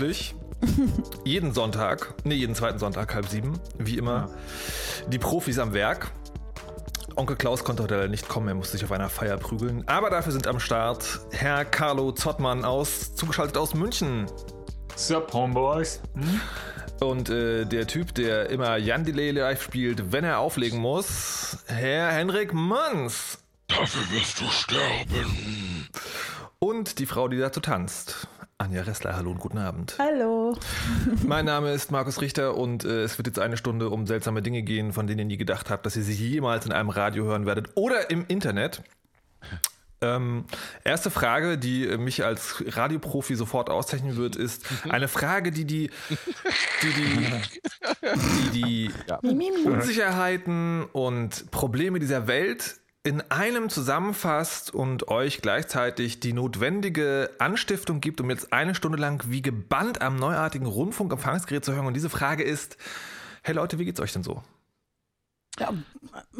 pünktlich. jeden Sonntag, nee, jeden zweiten Sonntag, halb sieben, wie immer. Die Profis am Werk. Onkel Klaus konnte heute nicht kommen, er musste sich auf einer Feier prügeln. Aber dafür sind am Start Herr Carlo Zottmann aus, zugeschaltet aus München. Sup, Homeboys? Hm? Und äh, der Typ, der immer Jan Delay live spielt, wenn er auflegen muss, Herr Henrik Manns. Dafür wirst du sterben. Und die Frau, die dazu tanzt. Anja Ressler, hallo und guten Abend. Hallo. Mein Name ist Markus Richter und äh, es wird jetzt eine Stunde um seltsame Dinge gehen, von denen ihr nie gedacht habt, dass ihr sie jemals in einem Radio hören werdet oder im Internet. Ähm, erste Frage, die mich als Radioprofi sofort auszeichnen wird, ist eine Frage, die die, die, die, die, die ja. Unsicherheiten und Probleme dieser Welt in einem zusammenfasst und euch gleichzeitig die notwendige Anstiftung gibt, um jetzt eine Stunde lang wie gebannt am neuartigen Rundfunkempfangsgerät zu hören. Und diese Frage ist, hey Leute, wie geht's euch denn so? Ja,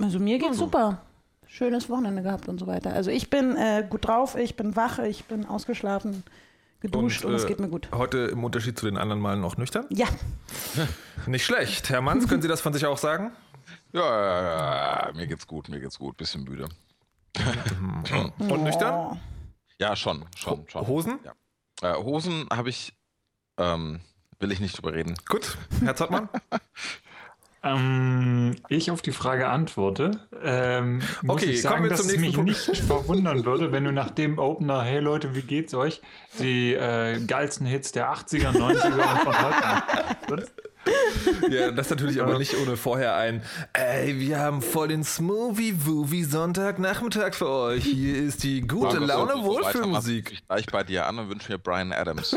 also mir geht's also. super schönes Wochenende gehabt und so weiter. Also ich bin äh, gut drauf, ich bin wach, ich bin ausgeschlafen, geduscht und, und es äh, geht mir gut. Heute im Unterschied zu den anderen Malen auch nüchtern? Ja. Nicht schlecht. Herr Manns, können Sie das von sich auch sagen? Ja, ja, ja, mir geht's gut, mir geht's gut, bisschen müde. und nüchtern? Ja, schon, schon, schon. Hosen? Ja. Äh, Hosen habe ich, ähm, will ich nicht drüber reden. Gut, Herr Zottmann? Ähm, ich auf die Frage antworte. Ähm, muss okay, ich sagen, dass es mich Punkt. nicht verwundern würde, wenn du nach dem Opener, hey Leute, wie geht's euch, die äh, geilsten Hits der 80er, 90er und von heute ja, das natürlich aber nicht ohne vorher ein, ey, wir haben voll den Smoothie-Woovie Sonntagnachmittag für euch. Hier ist die gute Markus, Laune Wohlfühlmusik. Ich gleich bei dir an und wünsche mir Brian Adams.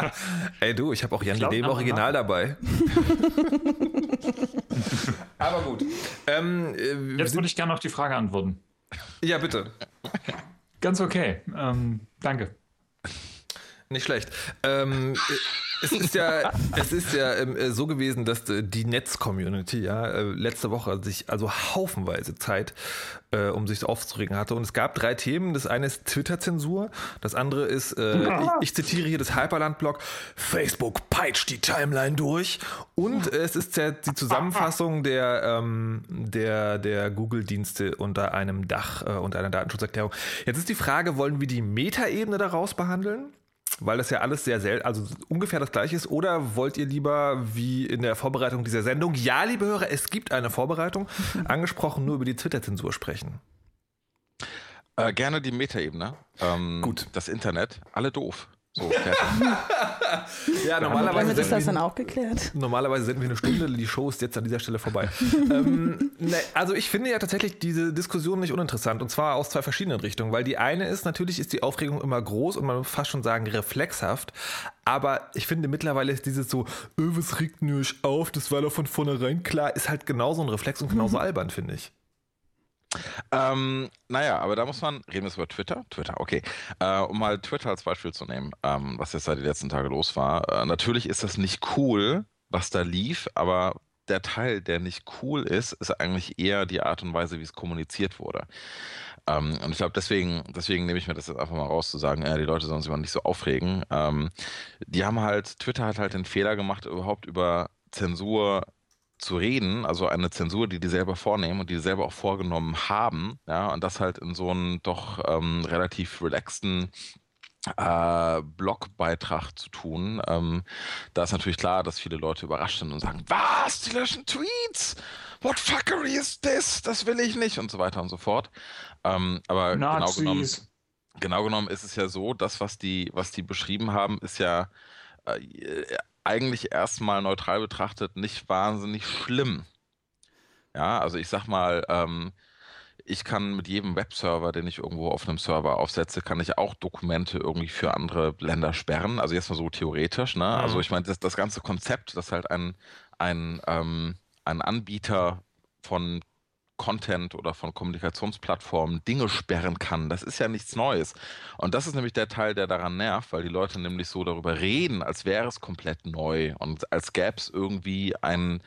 ey du, ich habe auch Jan Lede im Original dabei. aber gut. Ähm, äh, Jetzt würde ich gerne auf die Frage antworten. Ja, bitte. Ganz okay. Ähm, danke. Nicht schlecht. Ähm, es ist ja, es ist ja ähm, äh, so gewesen, dass äh, die Netz-Community ja äh, letzte Woche sich also haufenweise Zeit, äh, um sich aufzuregen hatte. Und es gab drei Themen. Das eine ist Twitter-Zensur, das andere ist, äh, ich, ich, zitiere hier das Hyperland-Blog, Facebook peitscht die Timeline durch. Und es ist ja die Zusammenfassung der, ähm, der, der Google-Dienste unter einem Dach, äh, unter einer Datenschutzerklärung. Jetzt ist die Frage, wollen wir die Metaebene daraus behandeln? Weil das ja alles sehr selten, also ungefähr das gleiche ist? Oder wollt ihr lieber wie in der Vorbereitung dieser Sendung, ja, liebe Hörer, es gibt eine Vorbereitung, angesprochen nur über die Twitter-Zensur sprechen? Äh, gerne die Metaebene. Ähm, Gut. Das Internet, alle doof. So, ja, normalerweise. Damit ist das dann auch geklärt. Normalerweise senden wir eine Stunde, die Show ist jetzt an dieser Stelle vorbei. ähm, ne, also ich finde ja tatsächlich diese Diskussion nicht uninteressant und zwar aus zwei verschiedenen Richtungen, weil die eine ist, natürlich ist die Aufregung immer groß und man muss fast schon sagen reflexhaft, aber ich finde mittlerweile ist dieses so, öh, was regt euch auf, das war doch von vornherein klar, ist halt genauso ein Reflex und genauso mhm. albern, finde ich. Ähm, naja, aber da muss man, reden wir über Twitter? Twitter, okay. Äh, um mal Twitter als Beispiel zu nehmen, ähm, was jetzt da die letzten Tage los war. Äh, natürlich ist das nicht cool, was da lief, aber der Teil, der nicht cool ist, ist eigentlich eher die Art und Weise, wie es kommuniziert wurde. Ähm, und ich glaube, deswegen, deswegen nehme ich mir das jetzt einfach mal raus, zu sagen, ja, die Leute sollen sich mal nicht so aufregen. Ähm, die haben halt, Twitter hat halt den Fehler gemacht, überhaupt über Zensur zu reden, also eine Zensur, die die selber vornehmen und die, die selber auch vorgenommen haben, ja, und das halt in so einem doch ähm, relativ relaxten äh, Blogbeitrag zu tun. Ähm, da ist natürlich klar, dass viele Leute überrascht sind und sagen, was, die löschen Tweets? What fuckery is this? Das will ich nicht und so weiter und so fort. Ähm, aber genau genommen, genau genommen ist es ja so, das, was die, was die beschrieben haben, ist ja äh, eigentlich erstmal neutral betrachtet nicht wahnsinnig schlimm. Ja, also ich sag mal, ähm, ich kann mit jedem Webserver, den ich irgendwo auf einem Server aufsetze, kann ich auch Dokumente irgendwie für andere Länder sperren. Also jetzt mal so theoretisch. Ne? Also mhm. Also ich meine, das, das ganze Konzept, dass halt ein, ein, ähm, ein Anbieter von Content oder von Kommunikationsplattformen Dinge sperren kann. Das ist ja nichts Neues. Und das ist nämlich der Teil, der daran nervt, weil die Leute nämlich so darüber reden, als wäre es komplett neu und als gäbe es irgendwie ein,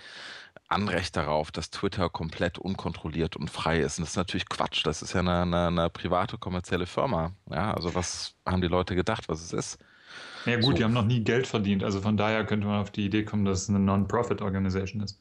Anrecht darauf, dass Twitter komplett unkontrolliert und frei ist. Und das ist natürlich Quatsch. Das ist ja eine, eine, eine private kommerzielle Firma. Ja, also was haben die Leute gedacht, was es ist? Ja gut, so. die haben noch nie Geld verdient. Also von daher könnte man auf die Idee kommen, dass es eine Non-Profit-Organisation ist.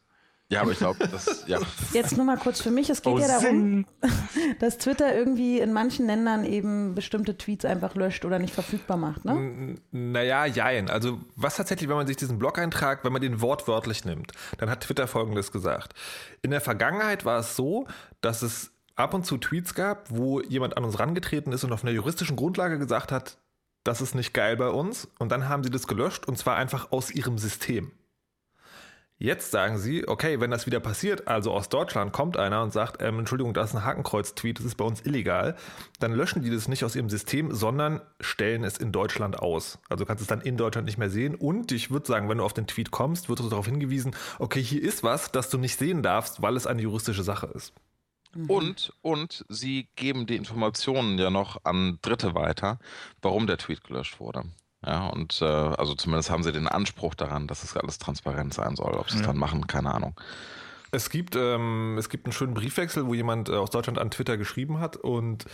Ja, aber ich glaube, das, ja. Jetzt nur mal kurz für mich. Es geht oh, ja darum, dass Twitter irgendwie in manchen Ländern eben bestimmte Tweets einfach löscht oder nicht verfügbar macht, ne? Naja, jein. Also, was tatsächlich, wenn man sich diesen Blog-Eintrag, wenn man den wortwörtlich nimmt, dann hat Twitter Folgendes gesagt. In der Vergangenheit war es so, dass es ab und zu Tweets gab, wo jemand an uns rangetreten ist und auf einer juristischen Grundlage gesagt hat, das ist nicht geil bei uns. Und dann haben sie das gelöscht und zwar einfach aus ihrem System. Jetzt sagen sie, okay, wenn das wieder passiert, also aus Deutschland kommt einer und sagt, ähm, Entschuldigung, da ist ein Hakenkreuz-Tweet, das ist bei uns illegal, dann löschen die das nicht aus ihrem System, sondern stellen es in Deutschland aus. Also kannst es dann in Deutschland nicht mehr sehen. Und ich würde sagen, wenn du auf den Tweet kommst, wird darauf hingewiesen, okay, hier ist was, das du nicht sehen darfst, weil es eine juristische Sache ist. Mhm. Und, und sie geben die Informationen ja noch an Dritte weiter, warum der Tweet gelöscht wurde. Ja, und äh, also zumindest haben sie den Anspruch daran, dass es alles transparent sein soll. Ob sie es ja. dann machen, keine Ahnung. Es gibt, ähm, es gibt einen schönen Briefwechsel, wo jemand äh, aus Deutschland an Twitter geschrieben hat. Und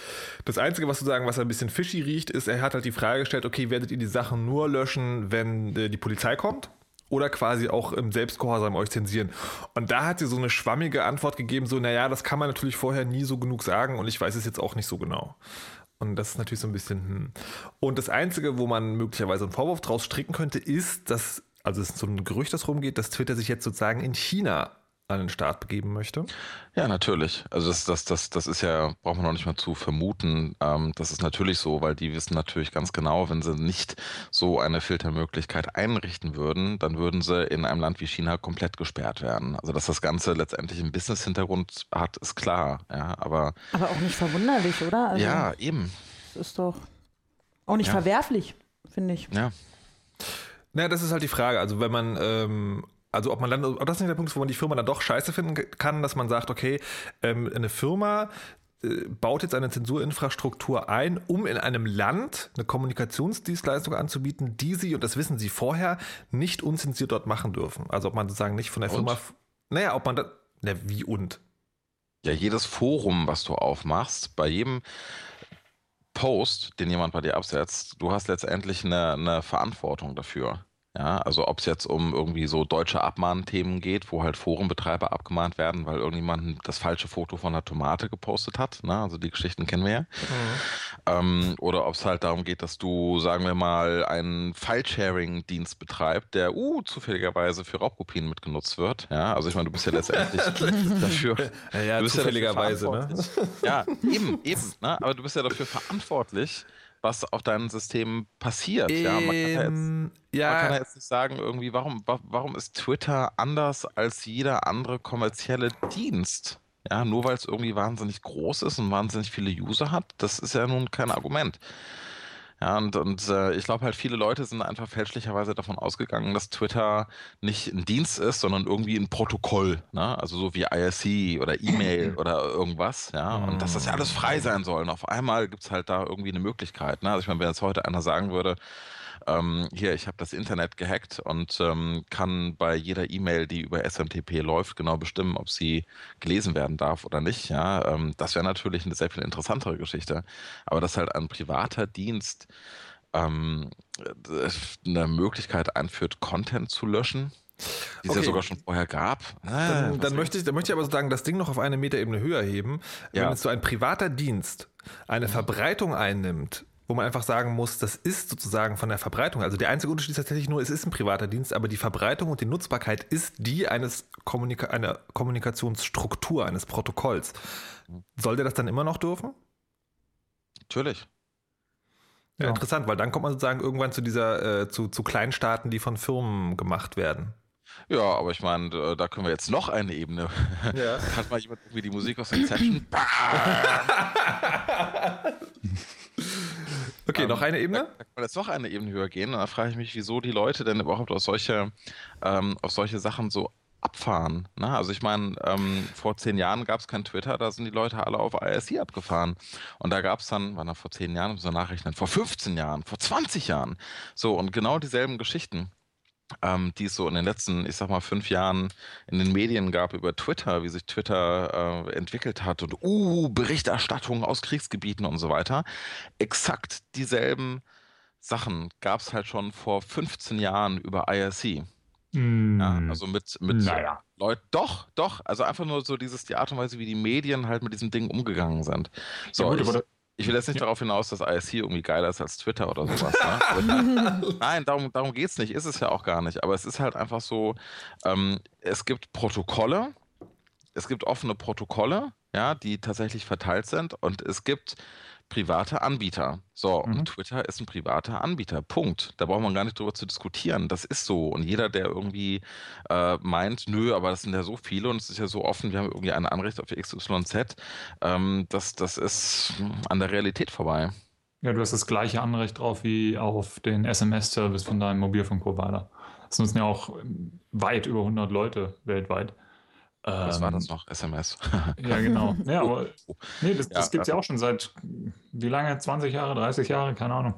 das Einzige, was zu sagen, was ein bisschen fishy riecht, ist, er hat halt die Frage gestellt, okay, werdet ihr die Sachen nur löschen, wenn äh, die Polizei kommt? Oder quasi auch im Selbstgehorsam euch zensieren. Und da hat sie so eine schwammige Antwort gegeben, so, naja, das kann man natürlich vorher nie so genug sagen und ich weiß es jetzt auch nicht so genau. Und das ist natürlich so ein bisschen. Hm. Und das Einzige, wo man möglicherweise einen Vorwurf draus stricken könnte, ist, dass, also es ist so ein Gerücht, das rumgeht, dass Twitter sich jetzt sozusagen in China an den Start begeben möchte? Ja, natürlich. Also das, das, das, das ist ja, braucht man noch nicht mal zu vermuten. Ähm, das ist natürlich so, weil die wissen natürlich ganz genau, wenn sie nicht so eine Filtermöglichkeit einrichten würden, dann würden sie in einem Land wie China komplett gesperrt werden. Also dass das Ganze letztendlich einen Business-Hintergrund hat, ist klar. Ja, aber, aber auch nicht verwunderlich, oder? Also, ja, eben. Das ist doch auch nicht ja. verwerflich, finde ich. Ja. Naja, das ist halt die Frage. Also wenn man ähm, also ob man dann, ob das nicht der Punkt ist, wo man die Firma dann doch scheiße finden kann, dass man sagt, okay, ähm, eine Firma äh, baut jetzt eine Zensurinfrastruktur ein, um in einem Land eine Kommunikationsdienstleistung anzubieten, die sie, und das wissen sie vorher, nicht unzensiert dort machen dürfen. Also ob man sozusagen nicht von der Firma, und? naja, ob man da, na, wie und? Ja, jedes Forum, was du aufmachst, bei jedem Post, den jemand bei dir absetzt, du hast letztendlich eine, eine Verantwortung dafür. Ja, also ob es jetzt um irgendwie so deutsche Abmahnthemen geht, wo halt Forenbetreiber abgemahnt werden, weil irgendjemand das falsche Foto von einer Tomate gepostet hat. Ne? Also die Geschichten kennen wir ja. Mhm. Ähm, oder ob es halt darum geht, dass du, sagen wir mal, einen File-Sharing-Dienst betreibst, der uh, zufälligerweise für Raubkopien mitgenutzt wird. Ja, also ich meine, du bist ja letztendlich dafür. Ja, ja zufälligerweise, ja ne? Ja, eben, eben. Ne? Aber du bist ja dafür verantwortlich, was auf deinem System passiert. Ähm, ja, man, kann ja, jetzt, ja. man kann ja jetzt nicht sagen, irgendwie, warum, warum ist Twitter anders als jeder andere kommerzielle Dienst? Ja, nur weil es irgendwie wahnsinnig groß ist und wahnsinnig viele User hat, das ist ja nun kein Argument. Ja, und, und äh, ich glaube halt, viele Leute sind einfach fälschlicherweise davon ausgegangen, dass Twitter nicht ein Dienst ist, sondern irgendwie ein Protokoll. Ne? Also so wie IRC oder E-Mail oder irgendwas. Ja, und dass das ja alles frei sein soll. Und auf einmal gibt es halt da irgendwie eine Möglichkeit. Ne? Also ich meine, wenn jetzt heute einer sagen würde, ähm, hier, ich habe das Internet gehackt und ähm, kann bei jeder E-Mail, die über SMTP läuft, genau bestimmen, ob sie gelesen werden darf oder nicht. Ja, ähm, das wäre natürlich eine sehr viel interessantere Geschichte. Aber dass halt ein privater Dienst ähm, eine Möglichkeit einführt, Content zu löschen, die es okay. ja sogar schon vorher gab. Ah, dann, dann möchte ich, dann möchte ich aber sagen, das Ding noch auf eine Metaebene höher heben. Ja. Wenn es so ein privater Dienst eine Verbreitung einnimmt, wo man einfach sagen muss, das ist sozusagen von der Verbreitung. Also der einzige Unterschied ist tatsächlich nur, es ist ein privater Dienst, aber die Verbreitung und die Nutzbarkeit ist die eines Kommunika einer Kommunikationsstruktur, eines Protokolls. Soll der das dann immer noch dürfen? Natürlich. Ja, ja. Interessant, weil dann kommt man sozusagen irgendwann zu dieser, äh, zu, zu Kleinstaaten, die von Firmen gemacht werden. Ja, aber ich meine, äh, da können wir jetzt noch eine Ebene. Ja. Hat mal jemand irgendwie die Musik aus Inception? Okay, ähm, noch eine Ebene? Da, kann man jetzt noch eine Ebene höher gehen. Und da frage ich mich, wieso die Leute denn überhaupt auf solche, ähm, auf solche Sachen so abfahren. Ne? Also ich meine, ähm, vor zehn Jahren gab es kein Twitter, da sind die Leute alle auf IRC abgefahren. Und da gab es dann, wann vor zehn Jahren, so Nachrichten, vor 15 Jahren, vor 20 Jahren. So, und genau dieselben Geschichten. Ähm, die es so in den letzten, ich sag mal, fünf Jahren in den Medien gab über Twitter, wie sich Twitter äh, entwickelt hat und uh, Berichterstattung aus Kriegsgebieten und so weiter. Exakt dieselben Sachen gab es halt schon vor 15 Jahren über IRC. Mm. Ja, also mit, mit naja. Leuten. Doch, doch. Also einfach nur so dieses, die Art und Weise, wie die Medien halt mit diesem Ding umgegangen sind. So, ja, gut, ich, ich will jetzt nicht ja. darauf hinaus, dass ISC irgendwie geiler ist als Twitter oder sowas. Ne? Nein, darum, darum geht es nicht, ist es ja auch gar nicht. Aber es ist halt einfach so, ähm, es gibt Protokolle, es gibt offene Protokolle, ja, die tatsächlich verteilt sind und es gibt private Anbieter. So, mhm. und Twitter ist ein privater Anbieter. Punkt. Da braucht man gar nicht drüber zu diskutieren. Das ist so. Und jeder, der irgendwie äh, meint, nö, aber das sind ja so viele und es ist ja so offen, wir haben irgendwie ein Anrecht auf XYZ, ähm, das, das ist an der Realität vorbei. Ja, du hast das gleiche Anrecht drauf wie auf den SMS-Service von deinem Mobilfunkprovider. Das nutzen ja auch weit über 100 Leute weltweit. Was war das ähm, noch? SMS. ja, genau. Ja, aber nee, das, das ja, gibt es ja auch schon seit wie lange? 20 Jahre, 30 Jahre, keine Ahnung.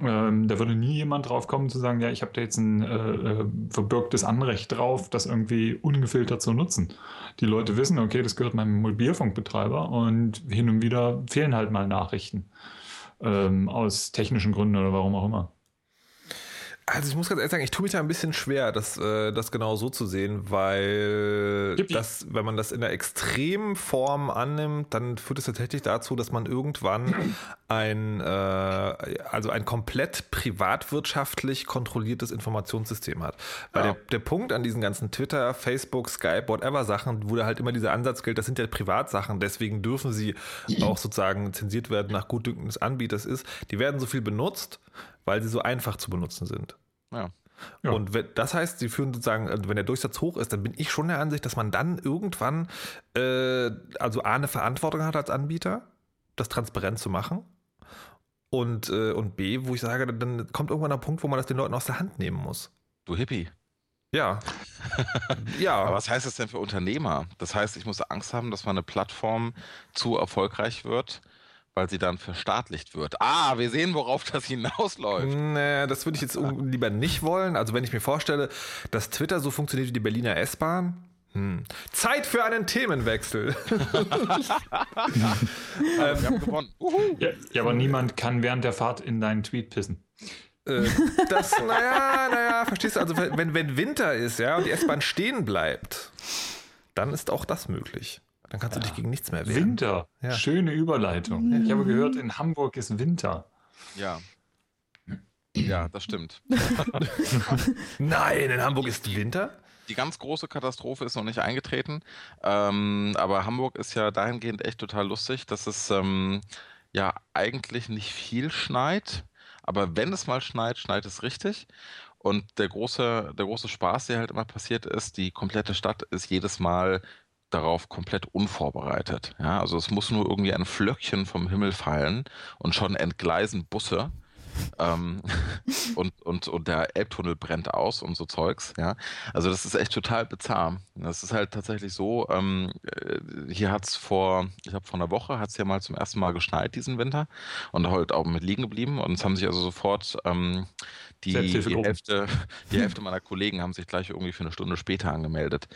Ähm, da würde nie jemand drauf kommen zu sagen, ja, ich habe da jetzt ein äh, äh, verbürgtes Anrecht drauf, das irgendwie ungefiltert zu nutzen. Die Leute wissen, okay, das gehört meinem Mobilfunkbetreiber und hin und wieder fehlen halt mal Nachrichten. Ähm, aus technischen Gründen oder warum auch immer. Also ich muss ganz ehrlich sagen, ich tue mich da ein bisschen schwer, das, äh, das genau so zu sehen, weil das, wenn man das in der extremen Form annimmt, dann führt es tatsächlich dazu, dass man irgendwann ein, äh, also ein komplett privatwirtschaftlich kontrolliertes Informationssystem hat. Weil ja. der, der Punkt an diesen ganzen Twitter, Facebook, Skype, whatever Sachen, wo da halt immer dieser Ansatz gilt, das sind ja Privatsachen, deswegen dürfen sie auch sozusagen zensiert werden nach Gutdünken des Anbieters ist, die werden so viel benutzt, weil sie so einfach zu benutzen sind. Ja. Ja. Und das heißt, sie führen sozusagen, also wenn der Durchsatz hoch ist, dann bin ich schon der Ansicht, dass man dann irgendwann äh, also A, eine Verantwortung hat als Anbieter, das transparent zu machen. Und, äh, und B, wo ich sage, dann kommt irgendwann der Punkt, wo man das den Leuten aus der Hand nehmen muss. Du Hippie. Ja. ja. Aber was heißt das denn für Unternehmer? Das heißt, ich muss Angst haben, dass meine Plattform zu erfolgreich wird, weil sie dann verstaatlicht wird. Ah, wir sehen, worauf das hinausläuft. Naja, das würde ich jetzt lieber nicht wollen. Also wenn ich mir vorstelle, dass Twitter so funktioniert wie die Berliner S-Bahn, hm. Zeit für einen Themenwechsel. ja, wir haben gewonnen. Ja, ja, aber niemand kann während der Fahrt in deinen Tweet pissen. Äh, das, naja, naja, verstehst du, also wenn, wenn Winter ist, ja, und die S-Bahn stehen bleibt, dann ist auch das möglich. Dann kannst du dich gegen nichts mehr wehren. Winter. Ja. Schöne Überleitung. Ich habe gehört, in Hamburg ist Winter. Ja. Ja, das stimmt. Nein, in Hamburg ist Winter? Die ganz große Katastrophe ist noch nicht eingetreten. Ähm, aber Hamburg ist ja dahingehend echt total lustig, dass es ähm, ja eigentlich nicht viel schneit. Aber wenn es mal schneit, schneit es richtig. Und der große, der große Spaß, der halt immer passiert ist, die komplette Stadt ist jedes Mal darauf komplett unvorbereitet. Ja, also es muss nur irgendwie ein Flöckchen vom Himmel fallen und schon entgleisen Busse. Ähm, und, und, und der Elbtunnel brennt aus und so Zeugs, ja. Also das ist echt total bizarr. Das ist halt tatsächlich so, ähm, äh, hier hat es vor, ich habe vor einer Woche, hat es ja mal zum ersten Mal geschneit diesen Winter und halt auch mit liegen geblieben und es haben sich also sofort ähm, die, die, Hälfte, die Hälfte meiner Kollegen haben sich gleich irgendwie für eine Stunde später angemeldet,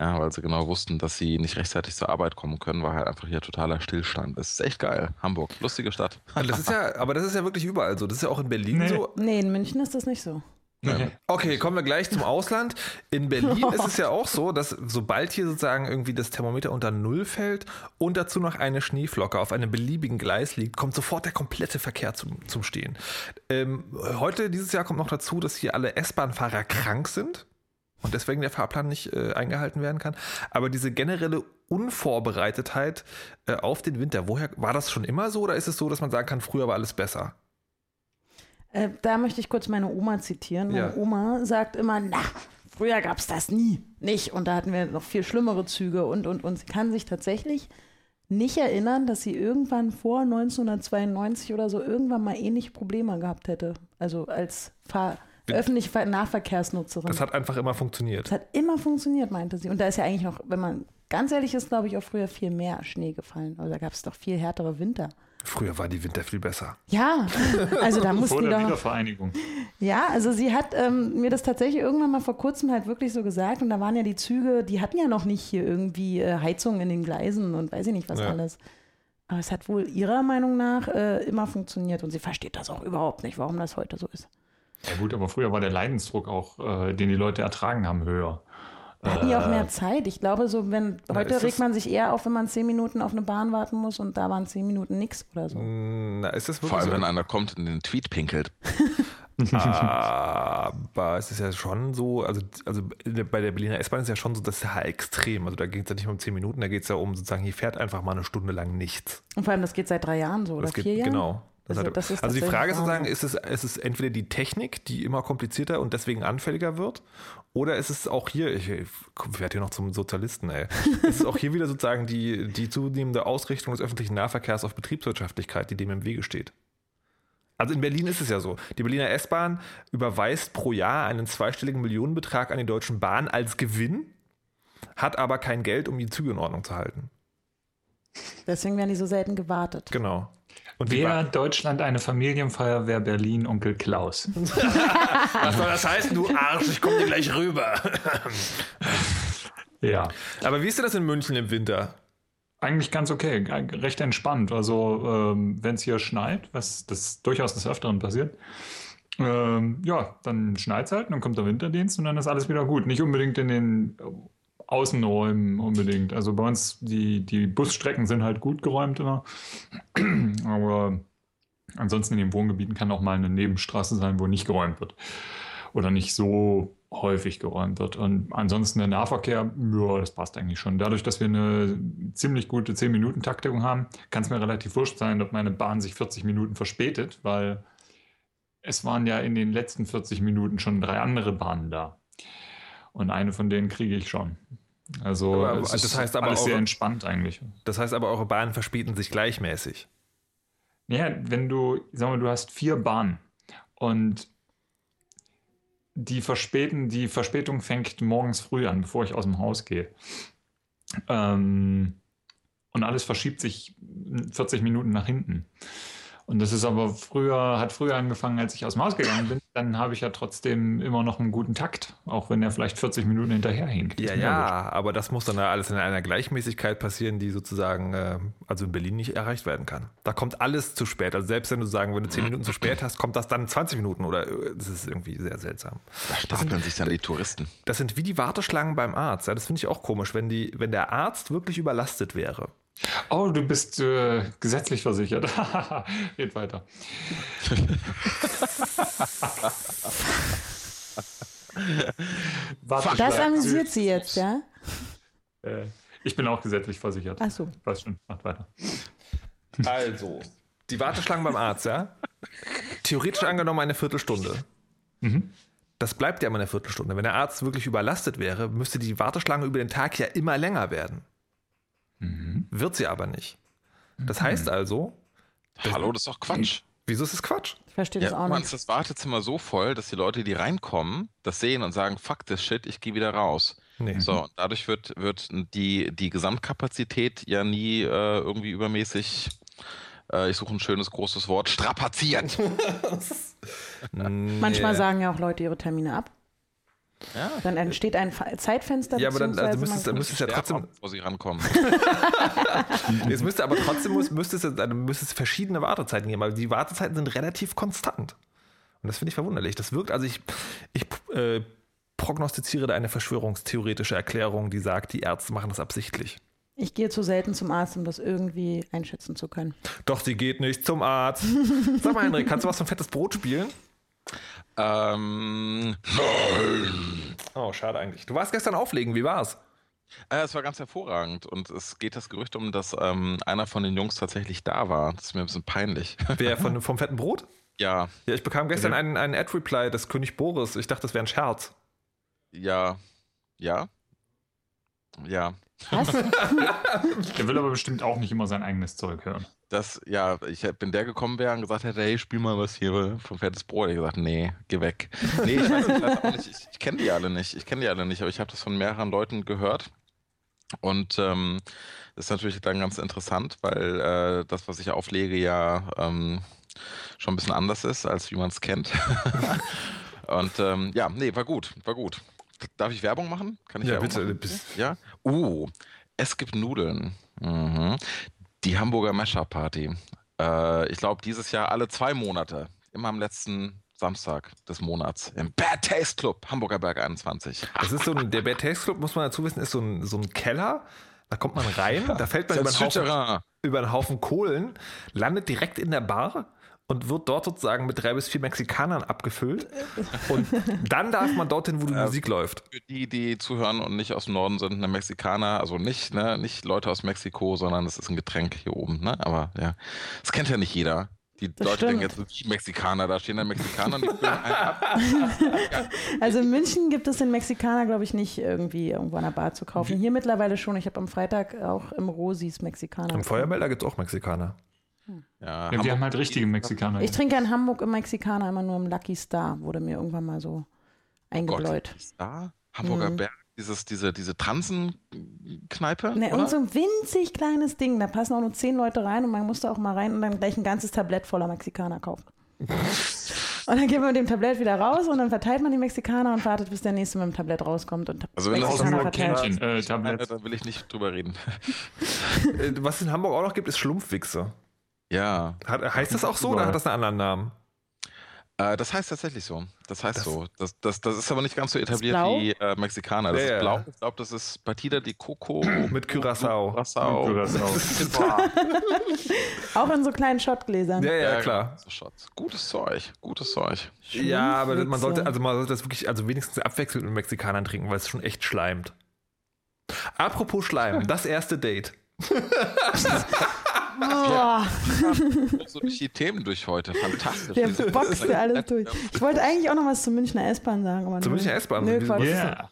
ja, weil sie genau wussten, dass sie nicht rechtzeitig zur Arbeit kommen können, weil halt einfach hier totaler Stillstand. Das ist echt geil. Hamburg, lustige Stadt. Das ist ja, aber das ist ja wirklich überall so. Das ist ja auch in Berlin nee. so. Nee, in München ist das nicht so. Okay, kommen wir gleich zum Ausland. In Berlin ist es ja auch so, dass sobald hier sozusagen irgendwie das Thermometer unter Null fällt und dazu noch eine Schneeflocke auf einem beliebigen Gleis liegt, kommt sofort der komplette Verkehr zum, zum Stehen. Ähm, heute, dieses Jahr, kommt noch dazu, dass hier alle S-Bahn-Fahrer krank sind und deswegen der Fahrplan nicht äh, eingehalten werden kann. Aber diese generelle Unvorbereitetheit äh, auf den Winter, woher war das schon immer so oder ist es so, dass man sagen kann, früher war alles besser? Äh, da möchte ich kurz meine Oma zitieren. Meine ja. Oma sagt immer, na, früher gab es das nie, nicht. Und da hatten wir noch viel schlimmere Züge und, und, und. Sie kann sich tatsächlich nicht erinnern, dass sie irgendwann vor 1992 oder so irgendwann mal ähnliche Probleme gehabt hätte. Also als Fahr öffentliche Nahverkehrsnutzerin. Das hat einfach immer funktioniert. Das hat immer funktioniert, meinte sie. Und da ist ja eigentlich noch, wenn man ganz ehrlich ist, glaube ich, auch früher viel mehr Schnee gefallen. Also da gab es doch viel härtere Winter. Früher war die Winter viel besser. Ja, also da mussten vor die der doch. Wiedervereinigung. Ja, also sie hat ähm, mir das tatsächlich irgendwann mal vor kurzem halt wirklich so gesagt und da waren ja die Züge, die hatten ja noch nicht hier irgendwie äh, Heizung in den Gleisen und weiß ich nicht was Ja. alles. Aber es hat wohl ihrer Meinung nach äh, immer funktioniert und sie versteht das auch überhaupt nicht, warum das heute so ist. Ja gut, aber früher war der Leidensdruck auch, äh, den die Leute ertragen haben, höher. Da hatten die auch mehr Zeit. Ich glaube, so wenn heute regt man sich eher auf, wenn man zehn Minuten auf eine Bahn warten muss und da waren zehn Minuten nix oder so. Na, ist das Vor allem, so? wenn einer kommt und den Tweet pinkelt. Aber es ist ja schon so, also, also bei der Berliner S-Bahn ist ja schon so, das ist ja extrem. Also da geht es ja nicht um zehn Minuten, da geht es ja um sozusagen, hier fährt einfach mal eine Stunde lang nichts. Und vor allem, das geht seit drei Jahren so oder Das geht, vier Jahren. Genau. Das Also das also die Frage ist sozusagen, ist es, ist es entweder die Technik, die immer komplizierter und deswegen anfälliger wird, oder ist es auch hier, ich, ich werde hier noch zum Sozialisten, ey, ist es auch hier wieder sozusagen die, die zunehmende Ausrichtung des öffentlichen Nahverkehrs auf Betriebswirtschaftlichkeit, die dem im Wege steht? Also in Berlin ist es ja so. Die Berliner S-Bahn überweist pro Jahr einen zweistelligen Millionenbetrag an die Deutschen Bahn als Gewinn, hat aber kein Geld, um die Züge in Ordnung zu halten. Deswegen werden die so selten gewartet. Genau. Und Wäre Deutschland eine Familienfeuerwehr Berlin Onkel Klaus. Was soll das heißen, du Arsch? Ich komme dir gleich rüber. Ja. Aber wie ist denn das in München im Winter? Eigentlich ganz okay, recht entspannt. Also, ähm, wenn es hier schneit, was das durchaus des Öfteren passiert, ähm, ja, dann schneit es halt, dann kommt der Winterdienst und dann ist alles wieder gut. Nicht unbedingt in den Außenräumen unbedingt. Also bei uns, die, die Busstrecken sind halt gut geräumt immer. Aber ansonsten in den Wohngebieten kann auch mal eine Nebenstraße sein, wo nicht geräumt wird. Oder nicht so häufig geräumt wird. Und ansonsten der Nahverkehr, ja, das passt eigentlich schon. Dadurch, dass wir eine ziemlich gute 10-Minuten-Taktung haben, kann es mir relativ wurscht sein, ob meine Bahn sich 40 Minuten verspätet, weil es waren ja in den letzten 40 Minuten schon drei andere Bahnen da. Und eine von denen kriege ich schon. Also Aber- das ist heißt aber alles auch- sehr entspannt eigentlich. Das heißt aber, eure Bahnen verspäten sich gleichmäßig. Ja, wenn du, sag mal, du hast vier Bahnen und die verspäten, die Verspätung fängt morgens früh an, bevor ich aus dem Haus gehe. Ähm, und alles verschiebt sich 40 Minuten nach hinten. Und das ist aber früher, hat früher angefangen, als ich aus dem Haus gegangen bin. Dann habe ich ja trotzdem immer noch einen guten Takt, auch wenn er vielleicht 40 Minuten hinterherhinkt. Ja, ja, aber das muss dann ja alles in einer Gleichmäßigkeit passieren, die sozusagen, äh, also in Berlin nicht erreicht werden kann. Da kommt alles zu spät. Also selbst wenn du sagen, wenn du 10 Minuten zu spät hast, kommt das dann 20 Minuten oder äh, das ist irgendwie sehr seltsam. Da stapeln sich dann die Touristen. Das sind wie die Warteschlangen beim Arzt. Ja, das finde ich auch komisch, wenn, die, wenn der Arzt wirklich überlastet wäre. Oh, du bist äh, gesetzlich versichert. Red weiter. Warte, Das amüsiert sie jetzt, ja? Äh, ich bin auch gesetzlich versichert. Ach so. Weiß schon, macht weiter. Also, die Warteschlangen beim Arzt, ja? Theoretisch angenommen eine Viertelstunde. Das bleibt ja immer eine Viertelstunde. Wenn der Arzt wirklich überlastet wäre, müsste die Warteschlange über den Tag ja immer länger werden. Wird sie aber nicht. Das heißt also, Hallo, das ist doch Quatsch. wieso ist es Quatsch? Ich verstehe Ja, das auch man nicht. ist das Wartezimmer so voll, dass die Leute, die reinkommen, das sehen und sagen, fuck this shit, ich gehe wieder raus. Nee. So, dadurch wird, wird die, die Gesamtkapazität ja nie äh, irgendwie übermäßig, äh, ich suche ein schönes großes Wort, strapaziert. Manchmal sagen ja auch Leute ihre Termine ab. Ja. Dann entsteht ein Zeitfenster. Ja, aber dann also es, dann man- müsste es ja trotzdem, bevor sie rankommen. es müsste aber trotzdem muss, müsste, es, dann müsste es verschiedene Wartezeiten geben, weil die Wartezeiten sind relativ konstant. Und das finde ich verwunderlich. Das wirkt, also ich, ich äh, prognostiziere da eine verschwörungstheoretische Erklärung, die sagt, die Ärzte machen das absichtlich. ich gehe zu selten zum Arzt, um das irgendwie einschätzen zu können. Doch, sie geht nicht zum Arzt. Sag mal, Henrik, kannst du was von fettes Brot spielen? Ähm, Oh, schade eigentlich. Du warst gestern auflegen, wie war's? äh, es war ganz hervorragend und es geht das Gerücht um, dass ähm, einer von den Jungs tatsächlich da war. Das ist mir ein bisschen peinlich. Wer von, vom fetten Brot? ja, Ja, ich bekam gestern einen, einen Ad-Reply des König Boris. Ich dachte, das wäre ein Scherz. ja, ja, ja. Was? Der will aber bestimmt auch nicht immer sein eigenes Zeug hören. Das, ja, ich bin der gekommen wäre und gesagt hätte, hey, spiel mal was hier vom fettes Brot. Ich gesagt, nee, geh weg. Nee, ich weiß, ich weiß auch nicht, ich, ich kenne die alle nicht. Ich kenne die alle nicht, aber ich habe das von mehreren Leuten gehört. Und ähm, das ist natürlich dann ganz interessant, weil äh, das, was ich auflege, ja ähm, schon ein bisschen anders ist, als wie man es kennt. Und ähm, ja, nee, war gut, war gut. Darf ich Werbung machen? Kann ich ja, Werbung bitte. Machen? Ja. Uh, es gibt Nudeln. Mhm. Die Hamburger Mesher Party. Äh, ich glaube, dieses Jahr alle zwei Monate. Immer am letzten Samstag des Monats im Bad Taste Club, Hamburger Berg 21. Das ist so ein, der Bad Taste Club, muss man dazu wissen, ist so ein, so ein Keller. Da kommt man rein, da fällt man über einen, Haufen, über einen Haufen Kohlen, landet direkt in der Bar und wird dort sozusagen mit drei bis vier Mexikanern abgefüllt. Und dann darf man dorthin, wo die äh, Musik läuft. Für die, die zuhören und nicht aus dem Norden sind, eine Mexikaner, also nicht, ne, nicht Leute aus Mexiko, sondern es ist ein Getränk hier oben, ne? Aber ja, das kennt ja nicht jeder. Die das Leute stimmt. denken jetzt, Mexikaner, da stehen dann Mexikaner und die füllen einen ab. Also in München gibt es den Mexikaner, glaube ich, nicht irgendwie irgendwo an der Bar zu kaufen. Hier mittlerweile schon. Ich habe am Freitag auch im Rosis Mexikaner. Im Feuermelder gibt es auch Mexikaner. Ja, ja die haben halt richtige Mexikaner. Ich trinke in Hamburg im Mexikaner immer nur im Lucky Star, wurde mir irgendwann mal so eingebläut. Lucky Star? Hamburger hm. Berg? Dieses, diese, diese Transenkneipe? Ne, und so ein winzig kleines Ding. Da passen auch nur zehn Leute rein und man musste auch mal rein und dann gleich ein ganzes Tablett voller Mexikaner kaufen. und dann geht man mit dem Tablett wieder raus und dann verteilt man die Mexikaner und wartet, bis der nächste mit dem Tablett rauskommt und also wenn Mexikaner verteilt. Kännchen, äh, Tablett. Da will ich nicht drüber reden. Äh, was es in Hamburg auch noch gibt, ist Schlumpfwichse. Ja. Hat, heißt das auch so oder hat das einen anderen Namen? Äh, das heißt tatsächlich so. Das heißt das, so. Das, das, das ist aber nicht ganz so etabliert wie äh, Mexikaner. Das ja, ist blau. Ich glaube, das ist Batida di Coco. Mit Curacao. Curacao. Auch in so kleinen Shotgläsern. Ja, ja, klar. Gutes Zeug. Gutes Zeug. Ja, aber man sollte, also man sollte das wirklich, also wenigstens abwechselnd mit Mexikanern trinken, weil es schon echt schleimt. Apropos Schleim, das erste Date. Oh. so durch die Themen durch heute. Fantastisch. Der boxt alles durch. Ich wollte eigentlich auch noch was zur Münchner S-Bahn sagen. Aber zur Münchner S-Bahn? Nö, yeah.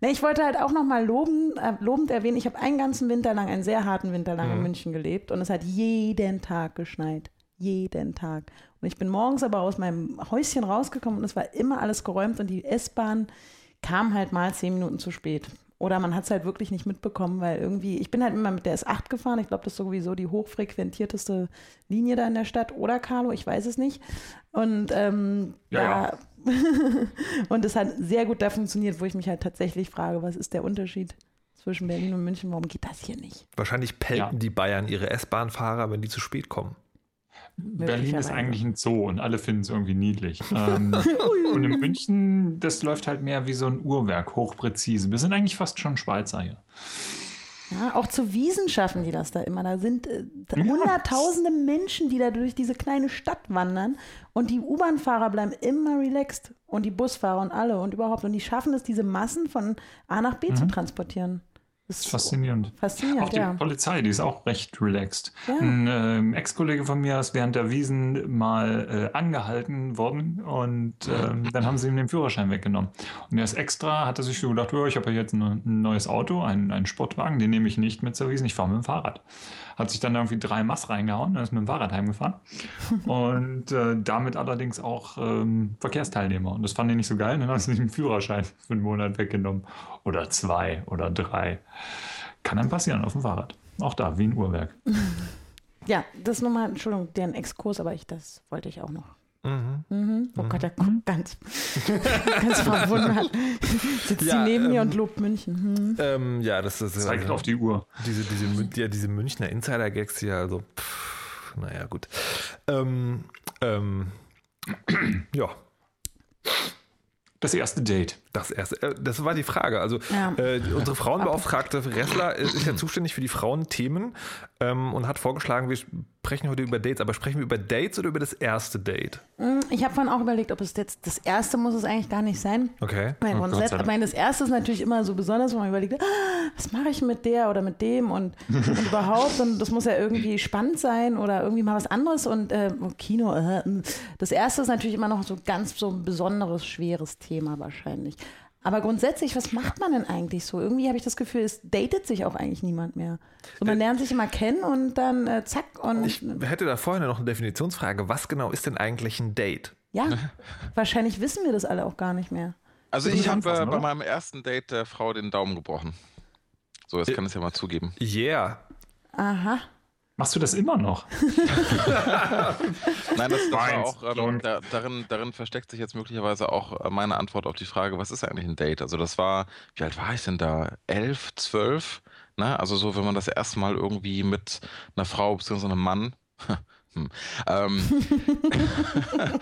Nee, ich wollte halt auch noch mal loben, äh, lobend erwähnen, ich habe einen ganzen Winter lang, einen sehr harten Winter lang mhm. in München gelebt und es hat jeden Tag geschneit. Jeden Tag. Und ich bin morgens aber aus meinem Häuschen rausgekommen und es war immer alles geräumt und die S-Bahn kam halt mal zehn Minuten zu spät. Oder man hat es halt wirklich nicht mitbekommen, weil irgendwie, ich bin halt immer mit der S8 gefahren. Ich glaube, das ist sowieso die hochfrequentierteste Linie da in der Stadt. Oder Carlo, ich weiß es nicht. Und ähm, ja, da, ja. und es hat sehr gut da funktioniert, wo ich mich halt tatsächlich frage, was ist der Unterschied zwischen Berlin und München? Warum geht das hier nicht? Wahrscheinlich pelten ja. die Bayern ihre S-Bahn-Fahrer, wenn die zu spät kommen. Berlin ist eigentlich ein Zoo und alle finden es irgendwie niedlich. ähm, und in München, das läuft halt mehr wie so ein Uhrwerk, hochpräzise. Wir sind eigentlich fast schon Schweizer hier. Ja, auch zu Wiesen schaffen die das da immer. Da sind äh, hunderttausende Menschen, die da durch diese kleine Stadt wandern und die U-Bahn-Fahrer bleiben immer relaxed und die Busfahrer und alle und überhaupt. Und die schaffen es, diese Massen von A nach B mhm. zu transportieren. Das ist faszinierend. Faszinierend, Auch die ja. Polizei, die ist auch recht relaxed. Ja. Ein äh, Ex-Kollege von mir ist während der Wiesen mal äh, angehalten worden und äh, dann haben sie ihm den Führerschein weggenommen. Und er ist extra, hat er sich so gedacht, oh, ich habe ja jetzt ein, ein, neues Auto, einen, einen Sportwagen, den nehme ich nicht mit zur Wiesen, ich fahre mit dem Fahrrad hat sich dann irgendwie drei Mass reingehauen und ist mit dem Fahrrad heimgefahren. und äh, damit allerdings auch ähm, Verkehrsteilnehmer. Und das fand ich nicht so geil. Und dann haben sie sich einen Führerschein für einen Monat weggenommen. Oder zwei oder drei. Kann dann passieren auf dem Fahrrad. Auch da, wie ein Uhrwerk. Ja, das nochmal, Entschuldigung, deren Exkurs, aber ich, das wollte ich auch noch Mhm. Mhm. Oh Gott, der guckt mhm. ganz, ganz verwundert. Sitzt ja, sie neben ähm, mir und lobt München. Hm. Ähm, ja, das ist. Zeigt also, auf die Uhr. Diese, diese, ja, diese Münchner Insider-Gags hier, also, pff, naja, gut. Ähm, ähm, ja. Das erste Date. Das erste, äh, das war die Frage. Also ja. äh, unsere Frauenbeauftragte Ressler ist ja zuständig für die Frauenthemen ähm, und hat vorgeschlagen, wir sprechen heute über Dates, aber sprechen wir über Dates oder über das erste Date? Mm, ich habe vorhin auch überlegt, ob es jetzt das erste muss es eigentlich gar nicht sein. Okay. Mein, oh, ich meine, das erste ist natürlich immer so besonders, wo man überlegt, ah, was mache ich mit der oder mit dem und, und überhaupt und das muss ja irgendwie spannend sein oder irgendwie mal was anderes und äh, Kino. Äh, das erste ist natürlich immer noch so ganz so ein besonderes, schweres Thema wahrscheinlich. Aber grundsätzlich, was macht man denn eigentlich so? Irgendwie habe ich das Gefühl, es datet sich auch eigentlich niemand mehr. So, man äh, lernt sich immer kennen und dann äh, zack und. Ich hätte da vorher noch eine Definitionsfrage. Was genau ist denn eigentlich ein Date? Ja, wahrscheinlich wissen wir das alle auch gar nicht mehr. Also ich habe äh, bei meinem ersten Date der Frau den Daumen gebrochen. So, jetzt kann ich es ja mal zugeben. Yeah. Aha. Machst du das immer noch? Nein, das, das war auch, ähm, da, darin, darin versteckt sich jetzt möglicherweise auch äh, meine Antwort auf die Frage, was ist eigentlich ein Date? Also das war, wie alt war ich denn da? Elf, zwölf? Ne? Also so, wenn man das erste Mal irgendwie mit einer Frau bzw. einem Mann hm, ähm,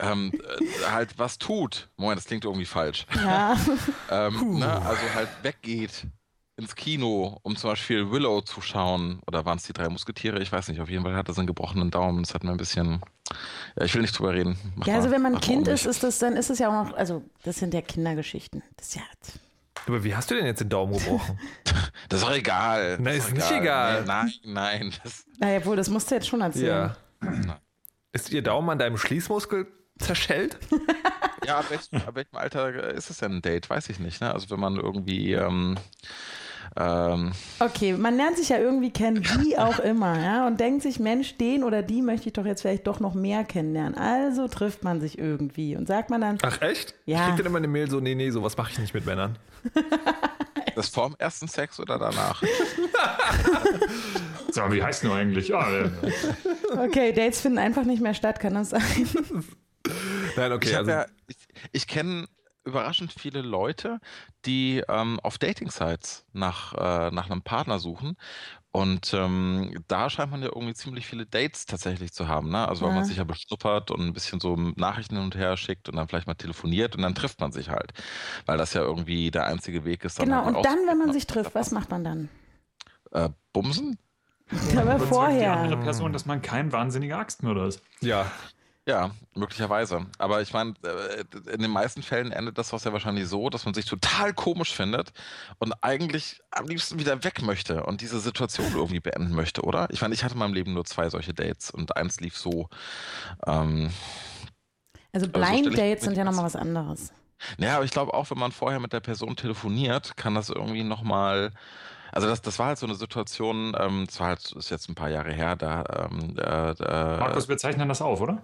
ähm, äh, halt was tut. Moment, das klingt irgendwie falsch. Ja. ähm, ne? Also halt weggeht ins Kino, um zum Beispiel Willow zu schauen. Oder waren es die drei Musketiere? Ich weiß nicht. Auf jeden Fall hatte sie einen gebrochenen Daumen. Das hat mir ein bisschen. Ja, ich will nicht drüber reden. Mach ja, also wenn man Kind ist, ist das, dann ist es ja auch noch. Also, das sind ja Kindergeschichten. Das ist ja. Aber wie hast du denn jetzt den Daumen gebrochen? das ist doch egal. Nein, ist, ist nicht egal. Nein, nein. Das naja, wohl, das musst du jetzt schon erzählen. Ja. Ist ihr Daumen an deinem Schließmuskel zerschellt? ja, ab welchem, ab welchem, Alter ist es denn ein Date? Weiß ich nicht. Ne? Also wenn man irgendwie ähm, ähm, okay, man lernt sich ja irgendwie kennen, wie auch immer, ja, und denkt sich, Mensch, den oder die möchte ich doch jetzt vielleicht doch noch mehr kennenlernen. Also trifft man sich irgendwie und sagt man dann. Ach echt? Ja. Ich krieg dann immer eine Mail so, nee, nee, sowas mache ich nicht mit Männern. Das vorm ersten Sex oder danach? so, wie heißt du eigentlich? Ah, okay, Dates finden einfach nicht mehr statt, kann das sein? Nein, okay. Ich, also, ja, ich, ich kenne überraschend viele Leute, die ähm, auf Dating-Sites nach, äh, nach einem Partner suchen. Und ähm, da scheint man ja irgendwie ziemlich viele Dates tatsächlich zu haben. Ne? Also, weil man sich ja beschnuppert und ein bisschen so Nachrichten hin und her schickt und dann vielleicht mal telefoniert und dann trifft man sich halt. Weil das ja irgendwie der einzige Weg ist. Dann genau, halt und dann, wenn man sich trifft, was macht man dann? Äh, bumsen? Aber vorher. Die andere Person, dass man kein wahnsinniger Axtmörder ist. Ja. Ja, möglicherweise. Aber ich meine, äh, in den meisten Fällen endet das was ja wahrscheinlich so, dass man sich total komisch findet und eigentlich am liebsten wieder weg möchte und diese Situation irgendwie beenden möchte, oder? Ich meine, ich hatte in meinem Leben nur zwei solche Dates und eins lief so. Ähm, also Blind also Dates sind ja nochmal was anderes. Ja, aber ich glaube auch, wenn man vorher mit der Person telefoniert, kann das irgendwie nochmal. Also das, das war halt so eine Situation, ähm, das war halt, ist jetzt ein paar Jahre her, da, ähm, da, da Markus, wir zeichnen das auf, oder?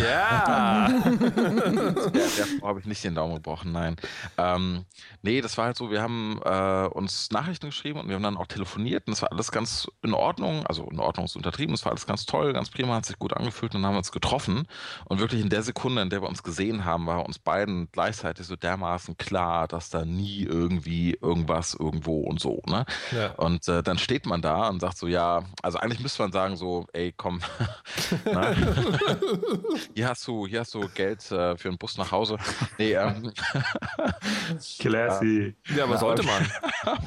Ja. der, der habe ich nicht den Daumen gebrochen, nein. Ähm, nee, das war halt so, wir haben äh, uns Nachrichten geschrieben und wir haben dann auch telefoniert und das war alles ganz in Ordnung. Also in Ordnung ist untertrieben, es war alles ganz toll, ganz prima, hat sich gut angefühlt und dann haben wir uns getroffen. Und wirklich in der Sekunde, in der wir uns gesehen haben, war uns beiden gleichzeitig so dermaßen klar, dass da nie irgendwie irgendwas irgendwo und so. Ne? Ja. Und äh, dann steht man da und sagt so, ja, also eigentlich müsste man sagen so, ey, komm. hier hast du, hier hast du Geld äh, für einen Bus nach Hause. Nee, ähm, Classy. Ja, aber sollte man.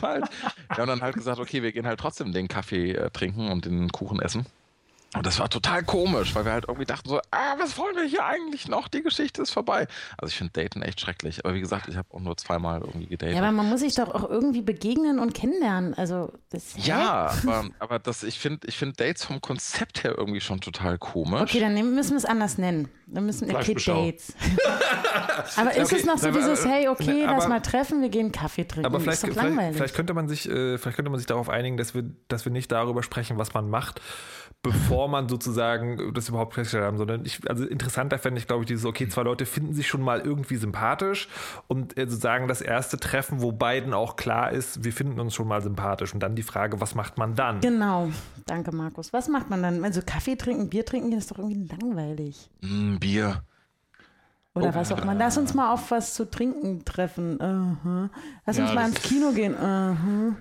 halt, ja, und dann halt gesagt, okay, wir gehen halt trotzdem den Kaffee äh, trinken und den Kuchen essen. Und das war total komisch, weil wir halt irgendwie dachten so, ah, was wollen wir hier eigentlich noch? Die Geschichte ist vorbei. Also ich finde Daten echt schrecklich. Aber wie gesagt, ich habe auch nur zweimal irgendwie gedatet. Ja, aber man muss sich doch auch irgendwie begegnen und kennenlernen. Also das, ja, aber, aber das, ich finde ich find Dates vom Konzept her irgendwie schon total komisch. Okay, dann müssen wir es anders nennen. Dann müssen wir Kid Dates. aber ist okay, es noch so dieses, hey, okay, aber, lass mal treffen, wir gehen Kaffee trinken. Aber vielleicht, vielleicht, vielleicht, könnte man sich, äh, vielleicht könnte man sich darauf einigen, dass wir, dass wir nicht darüber sprechen, was man macht, bevor man sozusagen das überhaupt festgestellt haben, sondern ich, also interessanter fände ich, glaube ich, dieses, okay, zwei Leute finden sich schon mal irgendwie sympathisch und äh, sozusagen das erste Treffen, wo beiden auch klar ist, wir finden uns schon mal sympathisch und dann die Frage, was macht man dann? Genau, danke Markus. Was macht man dann? Also Kaffee trinken, Bier trinken, das ist doch irgendwie langweilig. Mm, Bier. Oder oh, was auch immer. Lass uns mal auf was zu trinken treffen. Uh -huh. Lass ja, uns mal ins Kino gehen. Uh -huh.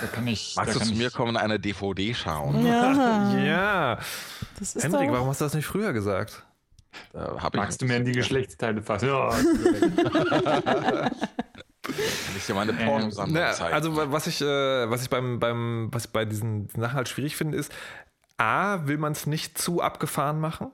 Da kann ich. Magst da du zu mir kommen und eine DVD schauen? Ja. ja. Hendrik, warum hast du das nicht früher gesagt? Magst du mir in die Geschlechtsteile fassen? Ja. Kann ich dir meine Pornosammlung ähm, zeigen. Also was ich, äh, was ich beim, beim, was ich bei diesen Sachen halt schwierig finde, ist, A, will man es nicht zu abgefahren machen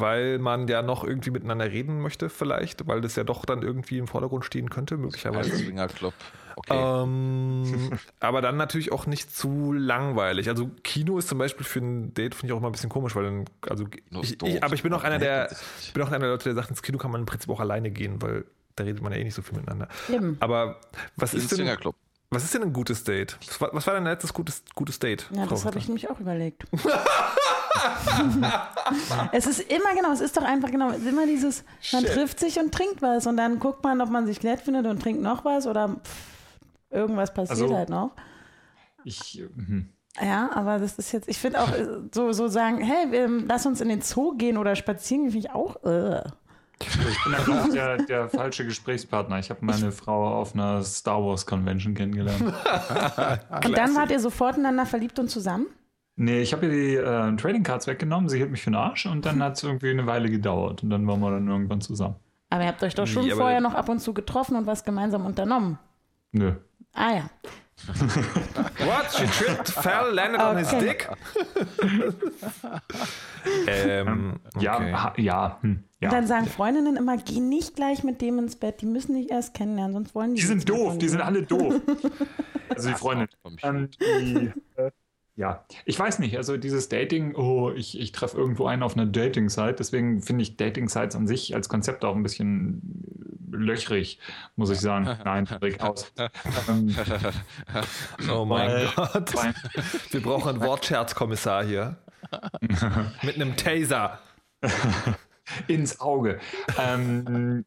weil man ja noch irgendwie miteinander reden möchte, vielleicht, weil das ja doch dann irgendwie im Vordergrund stehen könnte, möglicherweise. Swingerclub. Okay. Ähm, aber dann natürlich auch nicht zu langweilig. Also Kino ist zum Beispiel für ein Date finde ich auch immer ein bisschen komisch, weil dann, also ich, ich, aber ich bin auch einer der, ich bin auch einer der Leute, der sagt, ins Kino kann man im Prinzip auch alleine gehen, weil da redet man ja eh nicht so viel miteinander. Eben. Aber was ist denn? Swingerclub. Was ist denn ein gutes Date? Was war, was war dein letztes gutes, gutes Date? Ja, das habe ich nämlich auch überlegt. es ist immer genau, es ist doch einfach genau, immer dieses, man Shit. trifft sich und trinkt was und dann guckt man, ob man sich nett findet und trinkt noch was oder pff, irgendwas passiert also, halt noch. Ich. Hm. Ja, aber das ist jetzt, ich finde auch äh, so, so sagen, hey, wir, lass uns in den Zoo gehen oder spazieren, finde ich auch. Äh. Ich bin einfach der, der falsche Gesprächspartner. Ich habe meine Frau auf einer Star Wars Convention kennengelernt. und dann wart ihr sofort ineinander verliebt und zusammen? Nee, ich habe ihr die äh, Trading Cards weggenommen, sie hielt mich für den Arsch und dann hat es irgendwie eine Weile gedauert und dann waren wir dann irgendwann zusammen. Aber ihr habt euch doch schon nee, vorher noch ab und zu getroffen und was gemeinsam unternommen. Nö. Ah ja. What? She tripped, fell, landed okay. on his dick? ähm, okay. Ja, ja, hm, ja. Und dann sagen Freundinnen immer, geh nicht gleich mit dem ins Bett, die müssen dich erst kennenlernen, sonst wollen die Die sind doof, die sind alle doof. also die Freundin. Ähm, die, äh, ja, ich weiß nicht, also dieses Dating, oh, ich, ich treffe irgendwo einen auf einer Dating-Site, deswegen finde ich Dating-Sites an sich als Konzept auch ein bisschen löchrig, muss ich sagen. Nein, Rick aus. Ähm, oh mein Gott. Wir brauchen einen Wortscherzkommissar hier. Mit einem Taser. Ins Auge. Ähm,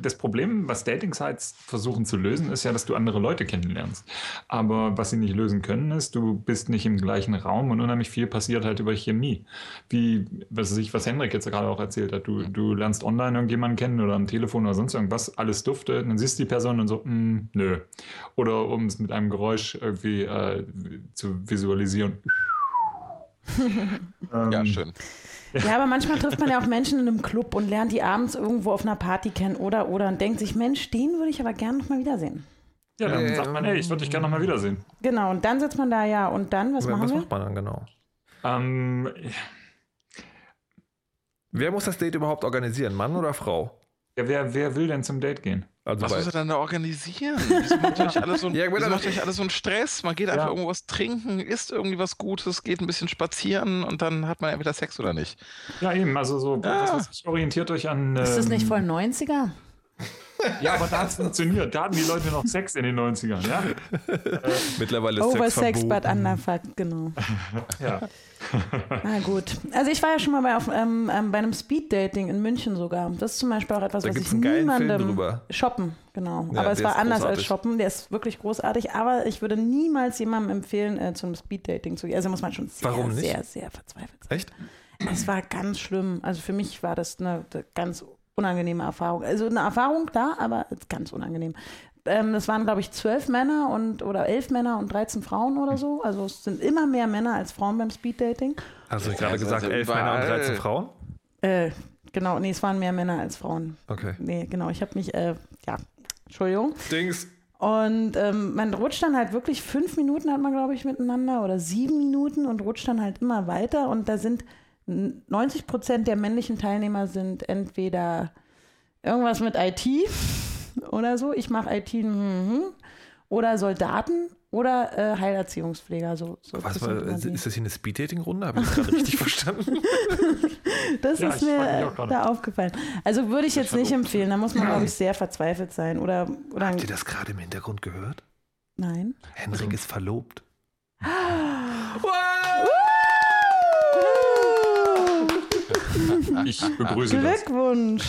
das Problem, was Dating-Sites versuchen zu lösen, ist ja, dass du andere Leute kennenlernst. Aber was sie nicht lösen können, ist, du bist nicht im gleichen Raum und unheimlich viel passiert halt über Chemie. Wie, was weiß ich, was Henrik jetzt gerade auch erzählt hat. Du, du lernst online irgendjemanden kennen oder am Telefon oder sonst irgendwas, alles dufte, dann siehst du die Person und so, mm, nö. Oder um es mit einem Geräusch irgendwie äh, zu visualisieren. ähm, ja, schön. Ja, aber manchmal trifft man ja auch Menschen in einem Club und lernt die abends irgendwo auf einer Party kennen oder oder und denkt sich, Mensch, den würde ich aber gerne nochmal wiedersehen. Ja, dann äh, sagt man, hey, ich würde dich gerne nochmal wiedersehen. Genau, und dann sitzt man da ja und dann, was machen was wir? Was macht man dann genau? Ähm, Wer muss das Date überhaupt organisieren, Mann oder Frau? Ja, wer, wer will denn zum Date gehen? Also was muss er dann da organisieren? Wieso macht euch alles so, ein, ja, macht euch alles so einen Stress? Man geht einfach ja. irgendwo was trinken, isst irgendwie was Gutes, geht ein bisschen spazieren und dann hat man entweder Sex oder nicht. Ja, eben. Also so, ja. was, was orientiert euch an. Ähm, Ist das nicht voll 90er? Ja, aber da hat es funktioniert. Da hatten die Leute noch Sex in den 90ern, ja? Mittlerweile ist Over Sex, Sex but under fuck, genau. ja. Na gut. Also ich war ja schon mal bei, auf, ähm, ähm, bei einem Speed-Dating in München sogar. Das ist zum Beispiel auch etwas, da was ich niemandem... Shoppen, genau. Ja, aber es war anders großartig. als Shoppen. Der ist wirklich großartig. Aber ich würde niemals jemandem empfehlen, äh, zu einem Speed-Dating zu gehen. Also muss man schon sehr, Warum nicht? sehr, sehr verzweifelt sein. Echt? Es war ganz schlimm. Also für mich war das eine, eine ganz unangenehme Erfahrung. Also eine Erfahrung, da, aber ganz unangenehm. Ähm, das waren, glaube ich, zwölf Männer und oder elf Männer und 13 Frauen oder so. Also es sind immer mehr Männer als Frauen beim Speeddating. Hast du gerade gesagt, elf Männer und 13 Frauen? Äh, genau, nee, es waren mehr Männer als Frauen. Okay. Nee, genau, ich habe mich, äh, ja, Entschuldigung. Dings. Und ähm, man rutscht dann halt wirklich fünf Minuten hat man, glaube ich, miteinander oder sieben Minuten und rutscht dann halt immer weiter. Und da sind 90 Prozent der männlichen Teilnehmer sind entweder irgendwas mit IT oder so, ich mache IT mhm, oder Soldaten oder äh, Heilerziehungspfleger. So, so Was war, ist das hier eine Speed-Dating-Runde? Habe ich das gerade richtig verstanden? das ja, ist mir da aufgefallen. Also würde ich jetzt nicht empfehlen. Da muss man, glaube ich, sehr verzweifelt sein. Oder, oder Habt ihr das gerade im Hintergrund gehört? Nein. Henrik also. ist verlobt. Ich begrüße Glückwunsch.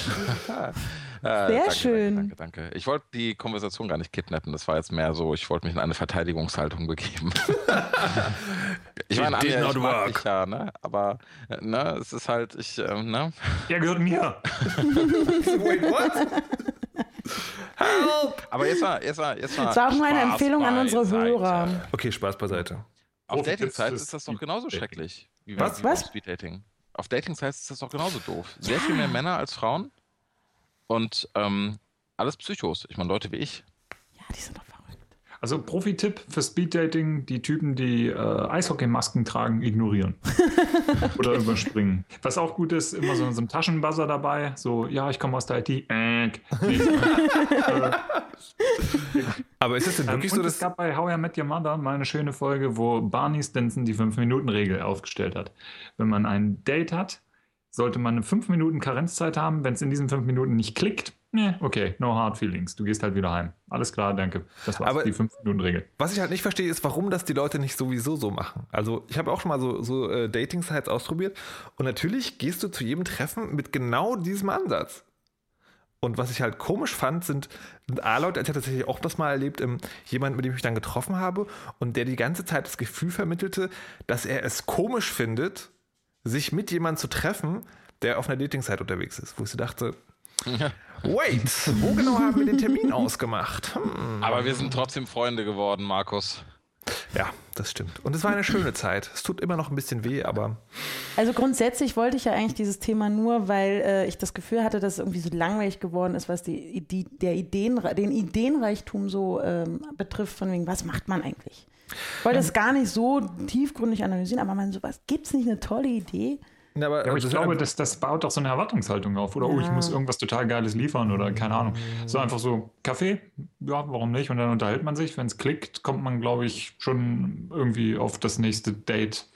Das. Äh, Sehr danke, schön. Danke, danke, danke. Ich wollte die Konversation gar nicht kidnappen. Das war jetzt mehr so, ich wollte mich in eine Verteidigungshaltung begeben. ich meine, Anja, ich mag dich ja, ne? Aber ne, es ist halt, ich, ähm, ne? Der gehört mir. Wait, what? Help! Aber jetzt mal, jetzt mal, jetzt mal. Das war auch meine Empfehlung an unsere Hörer. Okay, Spaß beiseite. Auf oh, Dating-Sites ist das doch genauso schrecklich. Wie Was? Wie Was? Speed-Dating. Auf Dating-Sites ist das doch genauso doof. Sehr viel mehr Männer als Frauen. Und ähm, alles Psychos. Ich meine, Leute wie ich. Ja, die sind doch. Also Profi-Tipp für Speeddating, die Typen, die äh, Eishockeymasken tragen, ignorieren. Oder überspringen. Was auch gut ist, immer so, so ein Taschenbuzzer dabei. So, ja, ich komme aus der IT. Äh, Aber ist es denn wirklich ähm, so, dass... Es gab bei How I Met Your Mother mal eine schöne Folge, wo Barney Stinson die 5-Minuten-Regel aufgestellt hat. Wenn man ein Date hat, sollte man eine 5 Minuten Karenzzeit haben. Wenn es in diesen 5 Minuten nicht klickt, ne, okay, no hard feelings. Du gehst halt wieder heim. Alles klar, danke. Das war die 5 Minuten Regel. Was ich halt nicht verstehe, ist, warum das die Leute nicht sowieso so machen. Also ich habe auch schon mal so, so äh, Dating-Sites ausprobiert und natürlich gehst du zu jedem Treffen mit genau diesem Ansatz. Und was ich halt komisch fand, sind A-Leute, ich habe tatsächlich auch das mal erlebt, ähm, jemand, mit dem ich mich dann getroffen habe und der die ganze Zeit das Gefühl vermittelte, dass er es komisch findet, sich mit jemandem zu treffen, der auf einer Dating-Site unterwegs ist. Wo ich so dachte, wait, wo genau haben wir den Termin ausgemacht? Hm. Aber wir sind trotzdem Freunde geworden, Markus. Ja, das stimmt. Und es war eine schöne Zeit. Es tut immer noch ein bisschen weh, aber. Also grundsätzlich wollte ich ja eigentlich dieses Thema nur, weil äh, ich das Gefühl hatte, dass es irgendwie so langweilig geworden ist, was die, die, der Ideen, den Ideenreichtum so ähm, betrifft, von wegen, was macht man eigentlich? Ich wollte es gar nicht so tiefgründig analysieren, aber man sowas, gibt es nicht eine tolle Idee? Ja, aber, ja, aber ich glaube, das, das baut doch so eine Erwartungshaltung auf. Oder, ja. oh, ich muss irgendwas total Geiles liefern oder keine Ahnung. So einfach so, Kaffee, ja, warum nicht? Und dann unterhält man sich. Wenn es klickt, kommt man, glaube ich, schon irgendwie auf das nächste Date.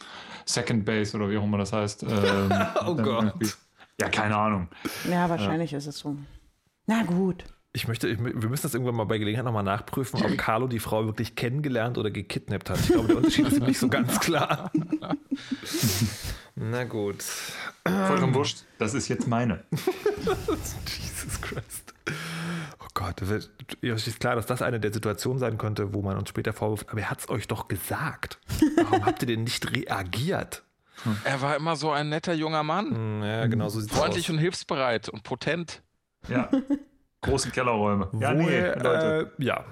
Second Base oder wie auch immer das heißt. Ähm, oh Gott. Ja, keine Ahnung. Ja, wahrscheinlich ist es so. Na gut. Ich möchte, ich, wir müssen das irgendwann mal bei Gelegenheit nochmal nachprüfen, ob Carlo die Frau wirklich kennengelernt oder gekidnappt hat. Ich glaube, der Unterschied ist nicht so ganz klar. Na gut. Vollkommen wurscht. Das ist jetzt meine. Jesus Christ. Oh Gott, es ist klar, dass das eine der Situationen sein könnte, wo man uns später vorwirft, aber er hat es euch doch gesagt. Warum habt ihr denn nicht reagiert? Er war immer so ein netter junger Mann. Hm, ja, genau so Freundlich aus. und hilfsbereit und potent. Ja. Große Kellerräume. Ja, Wohl, nee, Leute. Äh, ja.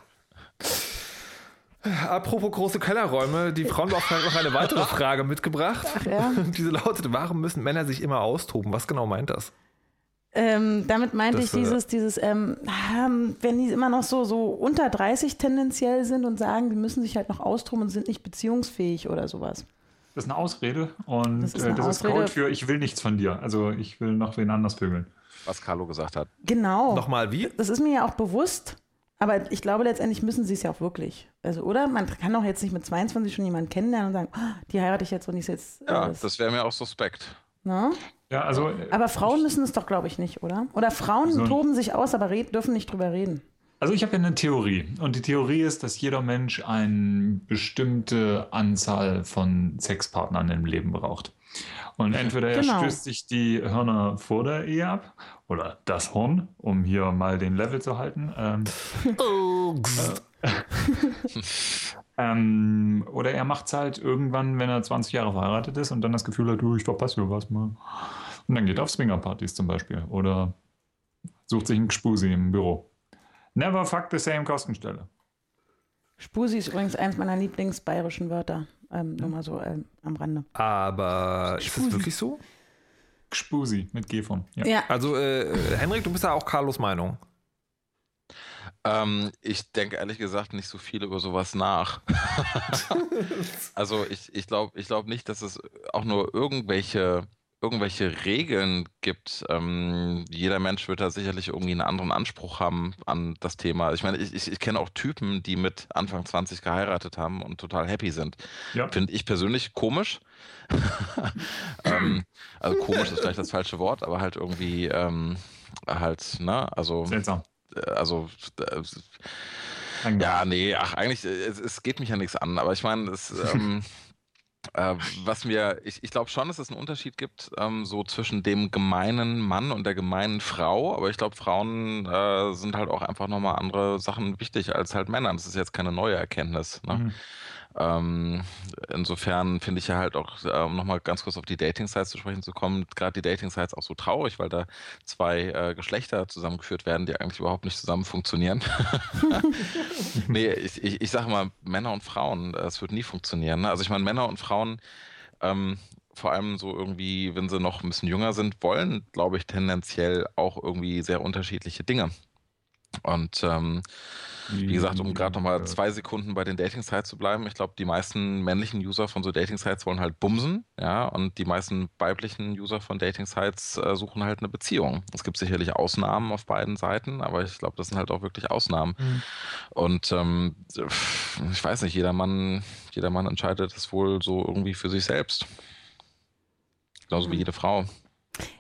Apropos große Kellerräume, die Frauenbeauftragte hat noch eine weitere Frage mitgebracht. Ach, ja. Diese lautet, warum müssen Männer sich immer austoben? Was genau meint das? Ähm, damit meinte das, ich dieses, äh, dieses ähm, ähm, wenn die immer noch so, so unter 30 tendenziell sind und sagen, die müssen sich halt noch austoben und sind nicht beziehungsfähig oder sowas. Das ist eine Ausrede und das ist, äh, das Ausrede. ist Code für ich will nichts von dir. Also ich will noch wen anders vögeln. Was Carlo gesagt hat. Genau. Nochmal wie? Das ist mir ja auch bewusst. Aber ich glaube, letztendlich müssen sie es ja auch wirklich. Also, oder? Man kann doch jetzt nicht mit 22 schon jemanden kennenlernen und sagen, oh, die heirate ich jetzt und ich jetzt. Äh, ja, das wäre mir auch suspekt. Na? Ja, also. Aber Frauen müssen es doch, glaube ich, nicht, oder? Oder Frauen so toben sich aus, aber red, dürfen nicht drüber reden. Also ich habe ja eine Theorie und die Theorie ist, dass jeder Mensch eine bestimmte Anzahl von Sexpartnern im Leben braucht. Und entweder er genau. stößt sich die Hörner vor der Ehe ab oder das Horn, um hier mal den Level zu halten. Ähm, oh, äh, ähm, oder er macht es halt irgendwann, wenn er 20 Jahre verheiratet ist und dann das Gefühl hat, du, ich verpasse hier was mal. Und dann geht er auf Swingerpartys zum Beispiel oder sucht sich einen Gspusi im Büro. Never fuck the same Kostenstelle. Spusi ist übrigens eins meiner Lieblingsbayerischen Wörter. Ähm, nur mal so ähm, am Rande. Aber ist das wirklich so? Gspusi mit G von. Ja. ja. Also, äh, Henrik, du bist ja auch Carlos Meinung. Ähm, ich denke ehrlich gesagt nicht so viel über sowas nach. also ich, ich glaube ich glaub nicht, dass es auch nur irgendwelche irgendwelche Regeln gibt. Ähm, jeder Mensch wird da sicherlich irgendwie einen anderen Anspruch haben an das Thema. Ich meine, ich, ich, ich kenne auch Typen, die mit Anfang 20 geheiratet haben und total happy sind. Ja. Finde ich persönlich komisch. ähm, also komisch ist vielleicht das falsche Wort, aber halt irgendwie ähm, halt, ne, also. Seltsam. Äh, also äh, ja, nee, ach, eigentlich, es, es, geht mich ja nichts an, aber ich meine, es, ähm, äh, was mir, ich, ich glaube schon, dass es einen Unterschied gibt, ähm, so zwischen dem gemeinen Mann und der gemeinen Frau. Aber ich glaube, Frauen äh, sind halt auch einfach nochmal andere Sachen wichtig als halt Männer. Das ist jetzt keine neue Erkenntnis. Ne? Mhm. Ähm, insofern finde ich ja halt auch, äh, um nochmal ganz kurz auf die Dating-Sites zu sprechen zu kommen, gerade die Dating-Sites auch so traurig, weil da zwei äh, Geschlechter zusammengeführt werden, die eigentlich überhaupt nicht zusammen funktionieren. nee, ich, ich, ich sage mal, Männer und Frauen, das wird nie funktionieren. Ne? Also ich meine, Männer und Frauen, ähm, vor allem so irgendwie, wenn sie noch ein bisschen jünger sind, wollen, glaube ich, tendenziell auch irgendwie sehr unterschiedliche Dinge. Und ähm, wie gesagt, um gerade nochmal zwei Sekunden bei den Dating-Sites zu bleiben, ich glaube, die meisten männlichen User von so Dating-Sites wollen halt bumsen, ja, und die meisten weiblichen User von Dating-Sites äh, suchen halt eine Beziehung. Es gibt sicherlich Ausnahmen auf beiden Seiten, aber ich glaube, das sind halt auch wirklich Ausnahmen. Mhm. Und ähm, ich weiß nicht, jeder Mann, jeder Mann entscheidet es wohl so irgendwie für sich selbst. Genauso mhm. wie jede Frau.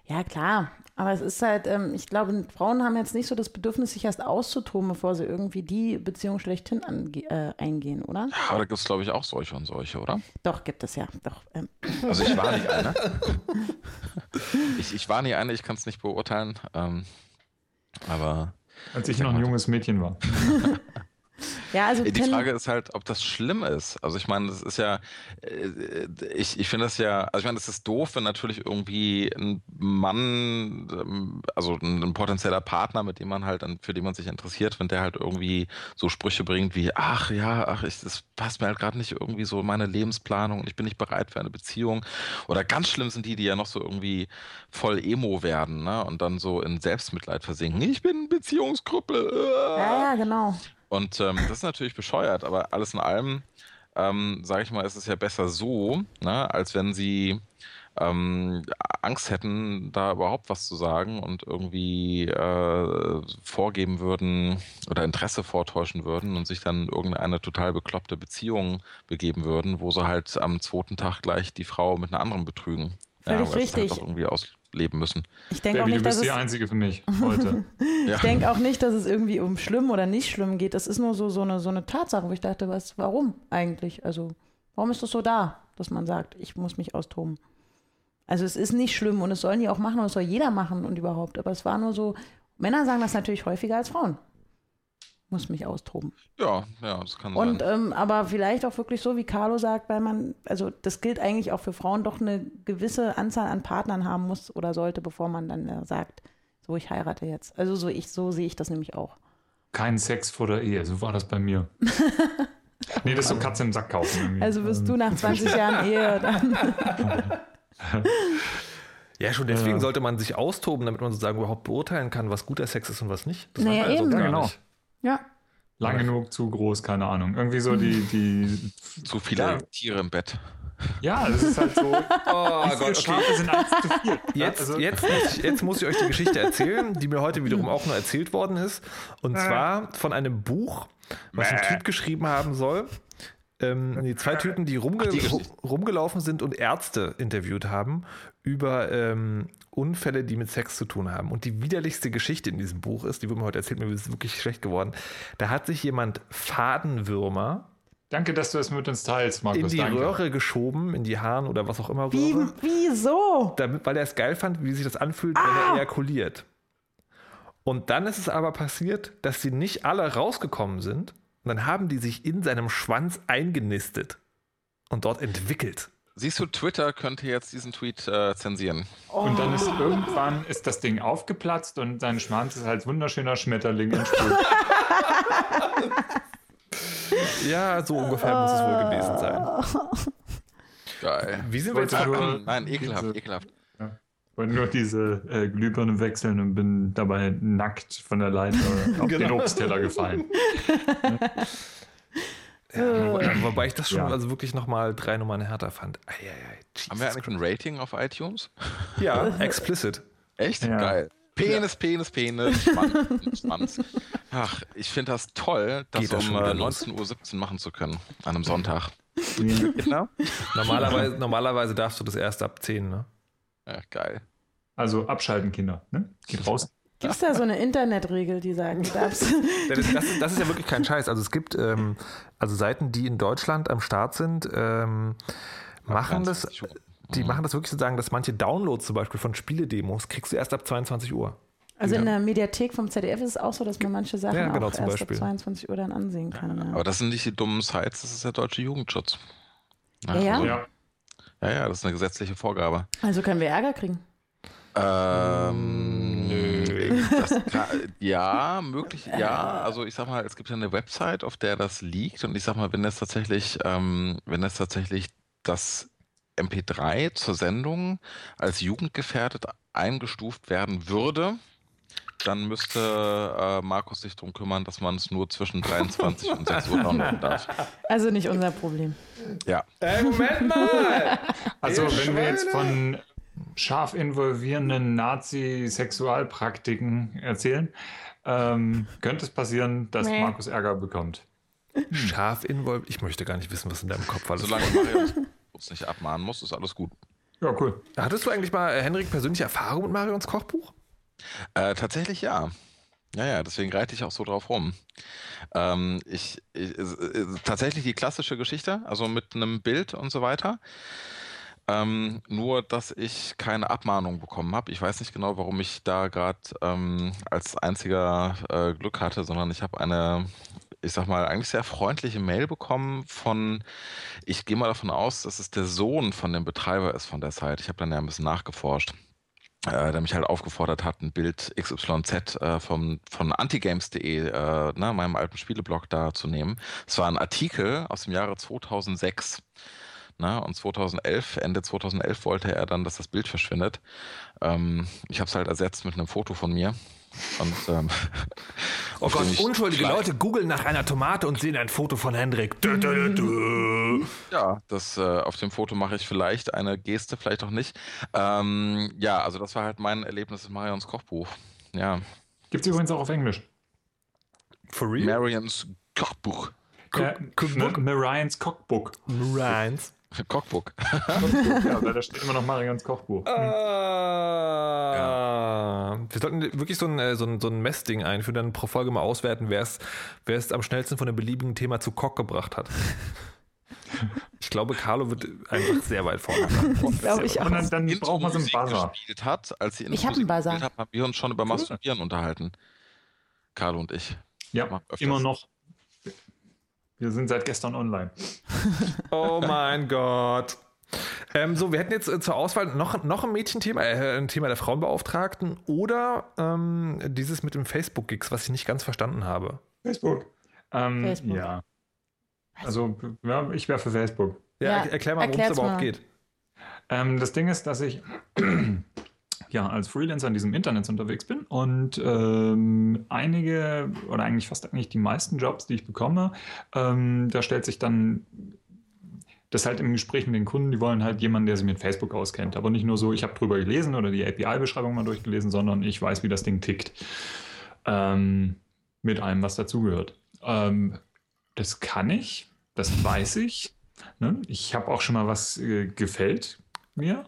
Ja, klar. Aber es ist halt, ähm, ich glaube, Frauen haben jetzt nicht so das Bedürfnis, sich erst auszutoben, bevor sie irgendwie die Beziehung schlechthin äh, eingehen, oder? Ja, aber da gibt es, glaube ich, auch solche und solche, oder? Doch, gibt es ja. Doch, ähm. Also ich war nicht eine. ich, ich war nie eine, ich kann es nicht beurteilen. Ähm, Aber. Als ich noch ein junges Mädchen war. Ja, also die Frage ist halt, ob das schlimm ist. Also ich meine, das ist ja, äh, ich, ich finde das ja, also ich meine, es ist doof, wenn natürlich irgendwie ein Mann, also ein, potenzieller Partner, mit dem man halt, für den man sich interessiert, wenn der halt irgendwie so Sprüche bringt wie, ach ja, ach, ich, das passt mir halt gerade nicht irgendwie so in meine Lebensplanung und ich bin nicht bereit für eine Beziehung. Oder ganz schlimm sind die, die ja noch so irgendwie voll Emo werden, ne? Und dann so in Selbstmitleid versinken. Ich bin Beziehungsgruppe. Ja, ja, genau. Und ähm, das ist natürlich bescheuert, aber alles in allem, ähm, sage ich mal, ist es ja besser so, ne, als wenn sie ähm, Angst hätten, da überhaupt was zu sagen und irgendwie äh, vorgeben würden oder Interesse vortäuschen würden und sich dann irgendeine total bekloppte Beziehung begeben würden, wo sie halt am zweiten Tag gleich die Frau mit einer anderen betrügen. Völlig ja, richtig. Halt irgendwie aus, leben müssen. Ich denke auch nicht, du bist die Einzige für mich heute. ich denke auch nicht, dass es irgendwie um schlimm oder nicht schlimm geht. Das ist nur so, so, eine, so eine Tatsache, wo ich dachte, was, warum eigentlich? Also, warum ist das so da, dass man sagt, ich muss mich austoben? Also es ist nicht schlimm und es sollen die auch machen und es soll jeder machen und überhaupt. Aber es war nur so, Männer sagen das natürlich häufiger als Frauen muss mich austoben. Ja, ja, das kann und, sein. Ähm, aber vielleicht auch wirklich so, wie Carlo sagt, weil man, also das gilt eigentlich auch für Frauen, doch eine gewisse Anzahl an Partnern haben muss oder sollte, bevor man dann äh, sagt, so ich heirate jetzt. Also so ich, so sehe ich das nämlich auch. Kein Sex vor der Ehe, so war das bei mir. nee, das ist so Katze im Sack kaufen. Irgendwie. Also wirst du nach 20 Jahren Ehe dann. Ja, schon deswegen ja. sollte man sich austoben, damit man sozusagen überhaupt beurteilen kann, was guter Sex ist und was nicht. Das naja, eben. So ja, genau. Nicht. Ja. Lang genug, zu groß, keine Ahnung. Irgendwie so die. die zu viele ja. Tiere im Bett. Ja, das ist halt so. Oh Gott, Schafe okay. sind eins zu viel. Jetzt, also. jetzt, muss ich, jetzt muss ich euch die Geschichte erzählen, die mir heute wiederum auch nur erzählt worden ist. Und zwar von einem Buch, was ein Typ geschrieben haben soll. Ähm, die zwei Typen, die, rumge Ach, die rumgelaufen sind und Ärzte interviewt haben über ähm, Unfälle, die mit Sex zu tun haben. Und die widerlichste Geschichte in diesem Buch ist, die wurde mir heute erzählt, mir ist wirklich schlecht geworden. Da hat sich jemand Fadenwürmer Danke, dass du es mit uns teilst, Markus. In die Danke. Röhre geschoben, in die Haaren oder was auch immer. Wie, Röhre, wieso? Damit, weil er es geil fand, wie sich das anfühlt, ah. wenn er ejakuliert. Und dann ist es aber passiert, dass sie nicht alle rausgekommen sind. Und dann haben die sich in seinem Schwanz eingenistet und dort entwickelt. Siehst du, Twitter könnte jetzt diesen Tweet äh, zensieren. Oh. Und dann ist irgendwann ist das Ding aufgeplatzt und sein Schwanz ist als wunderschöner Schmetterling entsprungen. ja, so ungefähr muss es wohl gewesen sein. Geil. Wie sind wir jetzt nur, Nein, ekelhaft, diese, ekelhaft. Ja. Ich wollte nur diese äh, Glühbirne wechseln und bin dabei nackt von der Leiter auf genau. den Obstteller gefallen. Ja, äh. wobei ich das schon ja. also wirklich nochmal drei Nummern härter fand. Ei, ei, ei, Haben wir eigentlich ein Rating auf iTunes? Ja, explicit. Echt? Ja. Geil. Penis, ja. Penis, Penis, Schwanz, Schwanz. Ach, ich finde das toll, das um äh, 19.17 Uhr machen zu können, an einem Sonntag. genau. normalerweise, normalerweise darfst du das erst ab 10, ne? Ja, geil. Also abschalten, Kinder. Ne? Geht raus. Gibt es da so eine Internetregel, die sagen, du darfst? Das, das, das, ist ja wirklich kein Scheiß. Also es gibt ähm, also Seiten, die in Deutschland am Start sind, ähm, machen das, die machen das wirklich so sagen, dass manche Downloads zum Beispiel von Spieledemos kriegst du erst ab 22 Uhr. Also in der Mediathek vom ZDF ist es auch so, dass man manche Sachen ja, genau, auch erst Beispiel. ab 22 Uhr dann ansehen kann. Ja. Aber das sind nicht die dummen Sites, das ist der deutsche Jugendschutz. Ja, ja? Also, ja. ja, das ist eine gesetzliche Vorgabe. Also können wir Ärger kriegen? Ähm. Kann, ja, möglich, ja. Also ich sag mal, es gibt ja eine Website, auf der das liegt und ich sag mal, wenn das tatsächlich, ähm, wenn das tatsächlich das MP3 zur Sendung als jugendgefährdet eingestuft werden würde, dann müsste äh, Markus sich darum kümmern, dass man es nur zwischen 23 und 6 Uhr downloaden darf. Also nicht unser Problem. Ja. Äh, Moment mal! Also wenn wir jetzt von scharf involvierenden Nazi-Sexualpraktiken erzählen, ähm, könnte es passieren, dass nee. Markus Ärger bekommt. Hm. Scharf involviert? Ich möchte gar nicht wissen, was in deinem Kopf alles Solange Marius uns nicht abmahnen muss, ist alles gut. Ja, cool. Hattest du eigentlich mal, äh, Henrik, persönliche Erfahrung mit Marions Kochbuch? Äh, tatsächlich ja. Ja, ja, deswegen reite ich auch so drauf rum. Ähm, ich, ich, tatsächlich die klassische Geschichte, also mit einem Bild und so weiter. Ähm, nur, dass ich keine Abmahnung bekommen habe. Ich weiß nicht genau, warum ich da gerade ähm, als einziger äh, Glück hatte, sondern ich habe eine, ich sag mal, eigentlich sehr freundliche Mail bekommen von, ich gehe mal davon aus, dass es der Sohn von dem Betreiber ist von der Seite. Ich habe dann ja ein bisschen nachgeforscht äh, der mich halt aufgefordert hat, ein Bild XYZ äh, vom, von antigames.de, äh, ne, meinem alten Spieleblog da zu nehmen. Es war ein Artikel aus dem Jahre 2006. Ne, und 2011, Ende 2011 wollte er dann, dass das Bild verschwindet. Ähm, ich habe es halt ersetzt mit einem Foto von mir. Und, ähm, oh Gott, unschuldige Leute googeln nach einer Tomate und sehen ein Foto von Hendrik. Du, du, du, ja, das äh, auf dem Foto mache ich vielleicht eine Geste, vielleicht auch nicht. Ähm, ja, also das war halt mein Erlebnis in Marions Kochbuch. Ja. Gibt es übrigens auch auf Englisch. For real? Marions Kochbuch. Cookbook? Marions Kochbuch. Marions. Kochbuch. ja, da steht immer noch Marians Kochbuch. Hm. ja. Wir sollten wirklich so ein, äh, so ein, so ein Messding einführen, dann pro Folge mal auswerten, wer es, wer es am schnellsten von einem beliebigen Thema zu Koch gebracht hat. Ich glaube, Carlo wird einfach sehr weit vorne glaube ich auch. Und dann, dann braucht man so einen Buzzer. Hat, als sie ich habe einen Buzzer. Hat, haben wir uns schon über Masturbieren unterhalten. Carlo und ich. Ja, immer noch. Wir sind seit gestern online. oh mein Gott. Ähm, so, wir hätten jetzt äh, zur Auswahl noch, noch ein Mädchenthema, äh, ein Thema der Frauenbeauftragten oder ähm, dieses mit dem Facebook-Gigs, was ich nicht ganz verstanden habe. Facebook. Ähm, Facebook. Ja. Also, ja, ich wäre für Facebook. Ja, ja erklär mal, worum es überhaupt geht. Ähm, das Ding ist, dass ich ja, als Freelancer in diesem Internet unterwegs bin und ähm, einige oder eigentlich fast eigentlich die meisten Jobs, die ich bekomme, ähm, da stellt sich dann das halt im Gespräch mit den Kunden, die wollen halt jemanden, der sich mit Facebook auskennt. Aber nicht nur so, ich habe drüber gelesen oder die API-Beschreibung mal durchgelesen, sondern ich weiß, wie das Ding tickt. Ähm, mit allem, was dazugehört. Ähm, das kann ich, das weiß ich. Ne? Ich habe auch schon mal was äh, gefällt mir.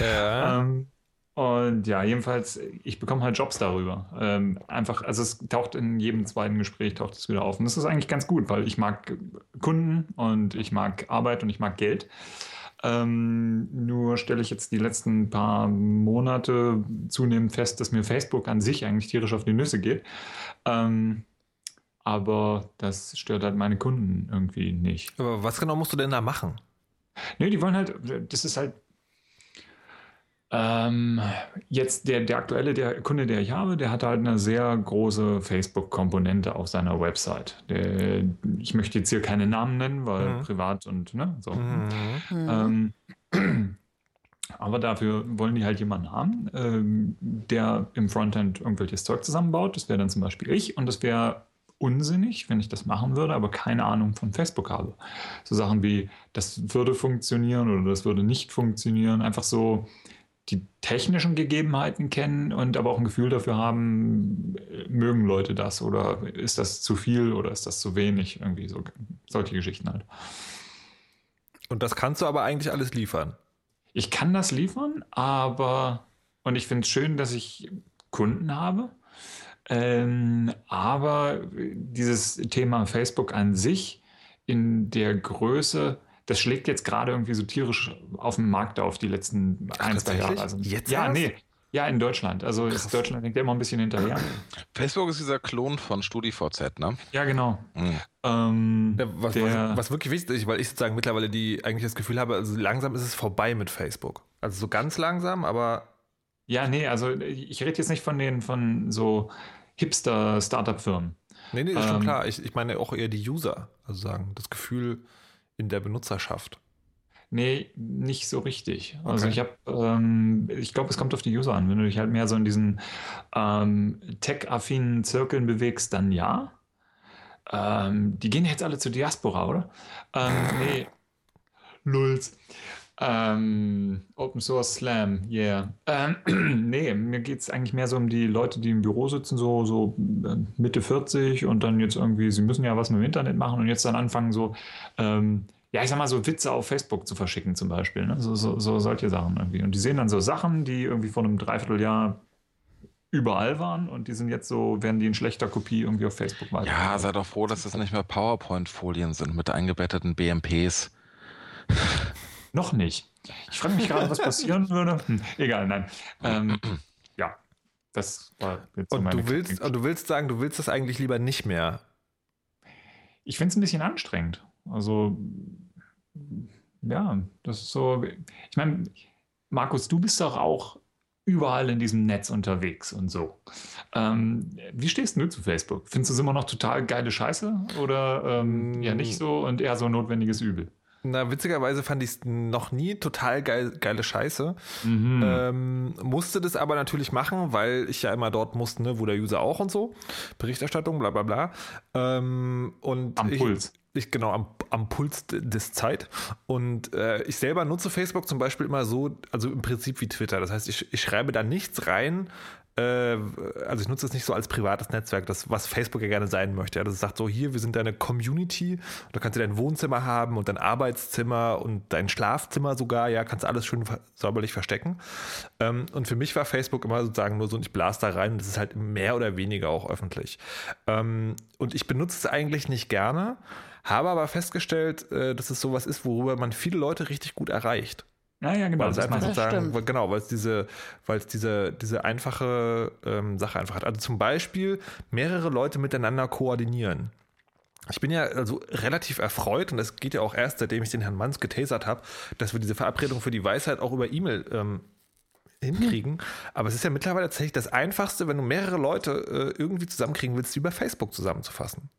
Ja. Ähm, und ja, jedenfalls, ich bekomme halt Jobs darüber. Ähm, einfach, also es taucht in jedem zweiten Gespräch taucht es wieder auf. Und das ist eigentlich ganz gut, weil ich mag Kunden und ich mag Arbeit und ich mag Geld. Ähm, nur stelle ich jetzt die letzten paar Monate zunehmend fest, dass mir Facebook an sich eigentlich tierisch auf die Nüsse geht. Ähm, aber das stört halt meine Kunden irgendwie nicht. Aber was genau musst du denn da machen? Nee, die wollen halt, das ist halt ähm, jetzt der, der aktuelle der Kunde, der ich habe, der hat halt eine sehr große Facebook-Komponente auf seiner Website. Der, ich möchte jetzt hier keine Namen nennen, weil mhm. privat und ne, so. Mhm. Ähm, aber dafür wollen die halt jemanden haben, ähm, der im Frontend irgendwelches Zeug zusammenbaut. Das wäre dann zum Beispiel ich und das wäre unsinnig, wenn ich das machen würde, aber keine Ahnung von Facebook habe. So Sachen wie, das würde funktionieren oder das würde nicht funktionieren. Einfach so, die technischen Gegebenheiten kennen und aber auch ein Gefühl dafür haben, mögen Leute das oder ist das zu viel oder ist das zu wenig? Irgendwie so solche Geschichten halt. Und das kannst du aber eigentlich alles liefern. Ich kann das liefern, aber und ich finde es schön, dass ich Kunden habe. Ähm, aber dieses Thema Facebook an sich in der Größe das schlägt jetzt gerade irgendwie so tierisch auf dem Markt auf, die letzten Ach, ein, zwei Jahre. Also, jetzt ja, erst? nee. Ja, in Deutschland. Also ist Deutschland hängt ja immer ein bisschen hinterher. Facebook ist dieser Klon von StudiVZ, ne? Ja, genau. Mhm. Ähm, ja, was, was, was, wirklich wichtig ist, weil ich sozusagen mittlerweile die eigentlich das Gefühl habe, also langsam ist es vorbei mit Facebook. Also so ganz langsam, aber. Ja, nee, also ich rede jetzt nicht von den von so Hipster-Startup-Firmen. Nee, nee, ist ähm, schon klar. Ich, ich meine auch eher die User, also sagen, das Gefühl in der Benutzerschaft? Nee, nicht so richtig. Also okay. Also ich habe, ähm, ich glaube, es kommt auf die User an. Wenn du dich halt mehr so in diesen ähm, tech-affinen Zirkeln bewegst, dann ja. Ähm, die gehen jetzt alle zur Diaspora, oder? Ähm, nee. Nulls. Ähm, Open Source Slam, yeah. Ähm, nee, mir geht es eigentlich mehr so um die Leute, die im Büro sitzen, so, so äh, Mitte 40 und dann jetzt irgendwie, sie müssen ja was mit dem Internet machen und jetzt dann anfangen, so, ähm, ja, ich sag mal, so Witze auf Facebook zu verschicken zum Beispiel. Ne? So, so, so solche Sachen irgendwie. Und die sehen dann so Sachen, die irgendwie vor einem Dreivierteljahr überall waren und die sind jetzt so, werden die in schlechter Kopie irgendwie auf Facebook weiter. Ja, sei doch froh, dass das nicht mehr PowerPoint-Folien sind mit eingebetteten BMPs. Noch nicht. Ich frage mich gerade, was passieren würde. Hm, egal, nein. Ähm, ja, das war jetzt so Und du willst, und du willst sagen, du willst das eigentlich lieber nicht mehr. Ich finde es ein bisschen anstrengend. Also, ja, das ist so. Ich meine, Markus, du bist doch auch überall in diesem Netz unterwegs und so. Ähm, wie stehst du zu Facebook? Findest du es immer noch total geile Scheiße oder ähm, eher nicht so und eher so notwendiges Übel? Na, witzigerweise fand ich es noch nie total geil, geile Scheiße. Mhm. Ähm, musste das aber natürlich machen, weil ich ja immer dort musste, ne, wo der User auch und so. Berichterstattung, bla bla bla. Ähm, und Am ich, Puls. Ich, genau, am, am Puls des Zeit. Und äh, ich selber nutze Facebook zum Beispiel immer so, also im Prinzip wie Twitter. Das heißt, ich, ich schreibe da nichts rein, also ich nutze es nicht so als privates Netzwerk, das, was Facebook ja gerne sein möchte. Das sagt so, hier, wir sind deine Community, da kannst du dein Wohnzimmer haben und dein Arbeitszimmer und dein Schlafzimmer sogar, ja, kannst alles schön säuberlich verstecken. Ähm, und für mich war Facebook immer sozusagen nur so, ich blase da rein, das ist halt mehr oder weniger auch öffentlich. Ähm, und ich benutze es eigentlich nicht gerne, habe aber festgestellt, äh, dass es sowas ist, worüber man viele Leute richtig gut erreicht. Ja, ja, genau. Weil es einfach sozusagen, weil, genau, weil es diese, weil es diese, diese einfache ähm, Sache einfach hat. Also zum Beispiel mehrere Leute miteinander koordinieren. Ich bin ja also relativ erfreut und das geht ja auch erst, seitdem ich den Herrn Manns getasert habe, dass wir diese Verabredung für die Weisheit auch über E-Mail ähm, hinkriegen. Hm. Aber es ist ja mittlerweile tatsächlich das Einfachste, wenn du mehrere Leute äh, irgendwie zusammenkriegen willst, die über Facebook zusammenzufassen.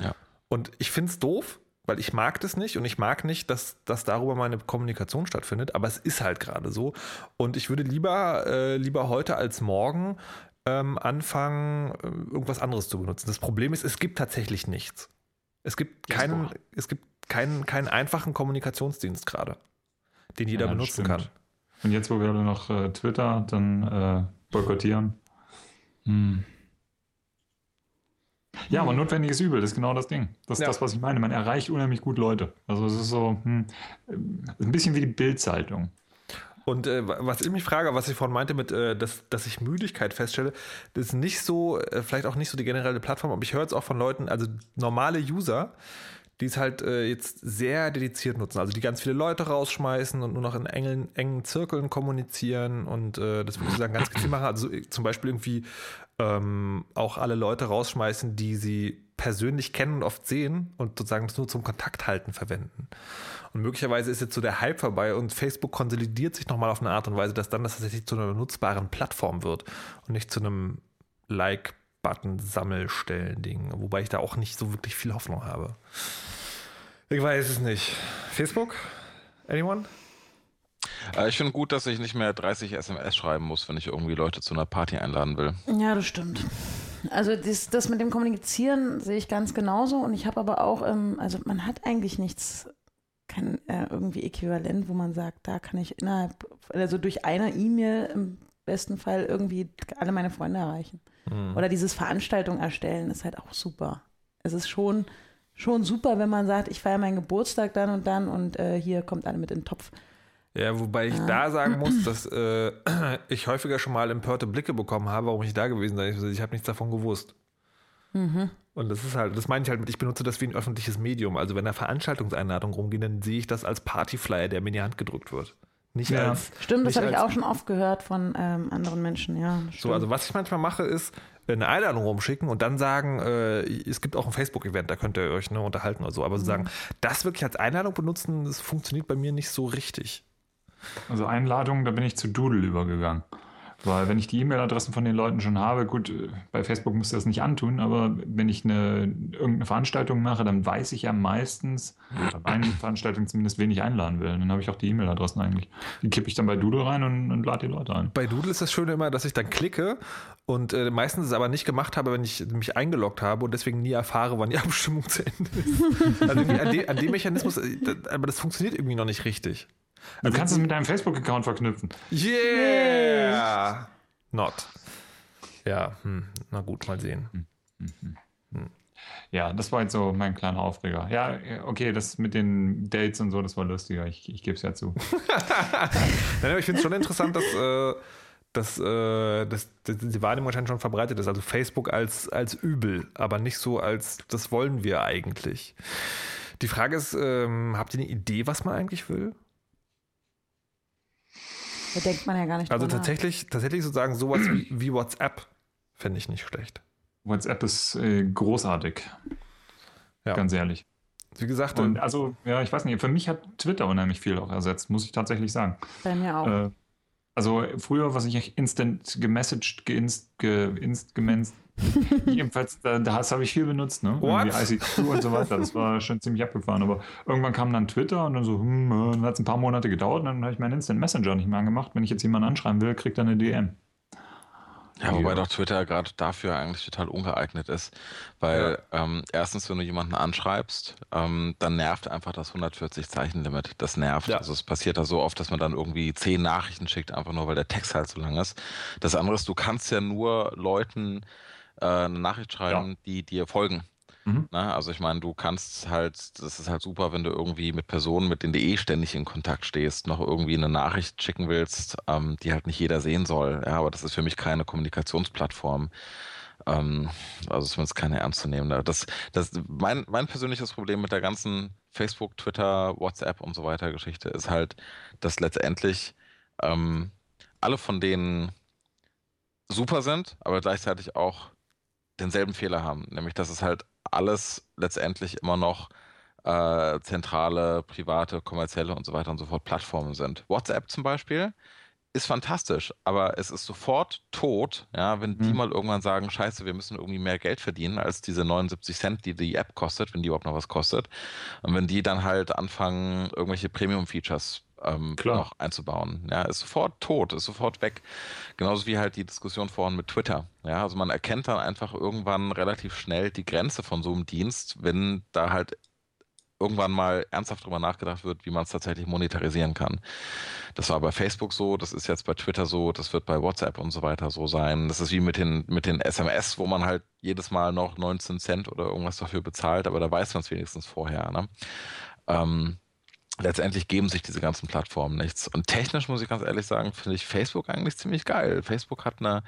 Ja. Und ich finde es doof, weil ich mag das nicht und ich mag nicht, dass, dass darüber meine Kommunikation stattfindet, aber es ist halt gerade so. Und ich würde lieber, äh, lieber heute als morgen ähm, anfangen, äh, irgendwas anderes zu benutzen. Das Problem ist, es gibt tatsächlich nichts. Es gibt keinen, es gibt keinen, keinen einfachen Kommunikationsdienst gerade, den jeder ja, benutzen stimmt. kann. Und jetzt, wo wir noch äh, Twitter dann äh, boykottieren. Hm. Ja, aber notwendiges Übel, das ist genau das Ding. Das ist ja. das, was ich meine. Man erreicht unheimlich gut Leute. Also es ist so hm, ein bisschen wie die Bildzeitung. Und äh, was ich mich frage, was ich vorhin meinte, mit, äh, dass, dass ich Müdigkeit feststelle, das ist nicht so, äh, vielleicht auch nicht so die generelle Plattform, aber ich höre es auch von Leuten, also normale User, die es halt äh, jetzt sehr dediziert nutzen. Also die ganz viele Leute rausschmeißen und nur noch in engen, engen Zirkeln kommunizieren und äh, das würde ich sagen ganz gezielt machen. Also äh, zum Beispiel irgendwie ähm, auch alle Leute rausschmeißen, die sie persönlich kennen und oft sehen und sozusagen das nur zum Kontakt halten verwenden. Und möglicherweise ist jetzt so der Hype vorbei und Facebook konsolidiert sich nochmal auf eine Art und Weise, dass dann das tatsächlich zu einer nutzbaren Plattform wird und nicht zu einem Like-Button-Sammelstellen-Ding. Wobei ich da auch nicht so wirklich viel Hoffnung habe. Ich weiß es nicht. Facebook? Anyone? Äh, ich finde gut, dass ich nicht mehr 30 SMS schreiben muss, wenn ich irgendwie Leute zu einer Party einladen will. Ja, das stimmt. Also das, das mit dem Kommunizieren sehe ich ganz genauso und ich habe aber auch, ähm, also man hat eigentlich nichts, kein äh, irgendwie Äquivalent, wo man sagt, da kann ich innerhalb, also durch eine E-Mail im besten Fall irgendwie alle meine Freunde erreichen. Mhm. Oder dieses Veranstaltung erstellen ist halt auch super. Es ist schon, schon super, wenn man sagt, ich feiere meinen Geburtstag dann und dann und äh, hier kommt alle mit in den Topf. Ja, wobei ich da sagen muss, dass äh, ich häufiger schon mal empörte Blicke bekommen habe, warum ich da gewesen bin. Ich, ich habe nichts davon gewusst. Mhm. Und das ist halt, das meine ich halt mit, ich benutze das wie ein öffentliches Medium. Also wenn da Veranstaltungseinladungen rumgehen, dann sehe ich das als Partyflyer, der mir in die Hand gedrückt wird. Nicht ja. als. Stimmt, das habe ich auch schon oft gehört von ähm, anderen Menschen, ja. So, also was ich manchmal mache, ist eine Einladung rumschicken und dann sagen, äh, es gibt auch ein Facebook-Event, da könnt ihr euch ne, unterhalten oder so. Aber mhm. sagen, das wirklich als Einladung benutzen, das funktioniert bei mir nicht so richtig. Also Einladungen, da bin ich zu Doodle übergegangen. Weil wenn ich die E-Mail-Adressen von den Leuten schon habe, gut, äh, bei Facebook muss ich das nicht antun, aber wenn ich eine, irgendeine Veranstaltung mache, dann weiß ich ja meistens, bei einigen Veranstaltungen zumindest, wen ich einladen will. Dann habe ich auch die E-Mail-Adressen eigentlich. Die kippe ich dann bei Doodle rein und, und lade die Leute ein. Bei Doodle ist das Schöne immer, dass ich dann klicke und äh, meistens es aber nicht gemacht habe, wenn ich mich eingeloggt habe und deswegen nie erfahre, wann die Abstimmung zu Ende ist. also an, de, an dem Mechanismus, äh, aber das funktioniert irgendwie noch nicht richtig. Du also kannst es mit deinem Facebook-Account verknüpfen. Yeah! Not. Ja, hm. na gut, mal sehen. Hm. Ja, das war jetzt so mein kleiner Aufreger. Ja, okay, das mit den Dates und so, das war lustiger. Ich, ich gebe es ja zu. Nein, aber ich finde es schon interessant, dass, äh, dass, äh, dass, dass die Wahrnehmung anscheinend schon verbreitet ist. Also Facebook als, als übel, aber nicht so als, das wollen wir eigentlich. Die Frage ist, ähm, habt ihr eine Idee, was man eigentlich will? Da denkt man ja gar nicht Also tatsächlich, tatsächlich sozusagen sowas wie, wie WhatsApp fände ich nicht schlecht. WhatsApp ist äh, großartig. Ja. Ganz ehrlich. Wie gesagt. Und also, ja, ich weiß nicht, für mich hat Twitter unheimlich viel auch ersetzt, muss ich tatsächlich sagen. Bei mir auch. Äh, also früher, was ich instant gemessaged, geinst, ge, inst, gemenst, jedenfalls, da, das habe ich viel benutzt, ne? What? ICQ und so weiter. Das war schon ziemlich abgefahren. Aber irgendwann kam dann Twitter und dann so, hm, äh, dann hat es ein paar Monate gedauert und dann habe ich meinen Instant Messenger nicht mehr angemacht. Wenn ich jetzt jemanden anschreiben will, kriegt er eine DM. Ja, wobei doch Twitter gerade dafür eigentlich total ungeeignet ist, weil ja. ähm, erstens, wenn du jemanden anschreibst, ähm, dann nervt einfach das 140-Zeichen-Limit. Das nervt. Ja. Also es passiert da so oft, dass man dann irgendwie zehn Nachrichten schickt, einfach nur, weil der Text halt so lang ist. Das andere ist, du kannst ja nur Leuten äh, eine Nachricht schreiben, ja. die dir folgen. Mhm. Na, ne? also ich meine, du kannst halt, das ist halt super, wenn du irgendwie mit Personen, mit denen du eh ständig in Kontakt stehst, noch irgendwie eine Nachricht schicken willst, ähm, die halt nicht jeder sehen soll. Ja, aber das ist für mich keine Kommunikationsplattform. Ähm, also zumindest keine ernstzunehmende. Das, das, mein, mein persönliches Problem mit der ganzen Facebook, Twitter, WhatsApp und so weiter Geschichte ist halt, dass letztendlich ähm, alle von denen super sind, aber gleichzeitig auch denselben Fehler haben, nämlich dass es halt alles letztendlich immer noch äh, zentrale, private, kommerzielle und so weiter und so fort Plattformen sind. WhatsApp zum Beispiel ist fantastisch, aber es ist sofort tot, ja, wenn die mhm. mal irgendwann sagen, scheiße, wir müssen irgendwie mehr Geld verdienen als diese 79 Cent, die die App kostet, wenn die überhaupt noch was kostet. Und wenn die dann halt anfangen, irgendwelche Premium-Features ähm, noch einzubauen. Ja, ist sofort tot, ist sofort weg. Genauso wie halt die Diskussion vorhin mit Twitter. Ja, also man erkennt dann einfach irgendwann relativ schnell die Grenze von so einem Dienst, wenn da halt irgendwann mal ernsthaft drüber nachgedacht wird, wie man es tatsächlich monetarisieren kann. Das war bei Facebook so, das ist jetzt bei Twitter so, das wird bei WhatsApp und so weiter so sein. Das ist wie mit den, mit den SMS, wo man halt jedes Mal noch 19 Cent oder irgendwas dafür bezahlt, aber da weiß man es wenigstens vorher. Ne? Ähm, letztendlich geben sich diese ganzen Plattformen nichts. Und technisch muss ich ganz ehrlich sagen, finde ich Facebook eigentlich ziemlich geil. Facebook hat eine,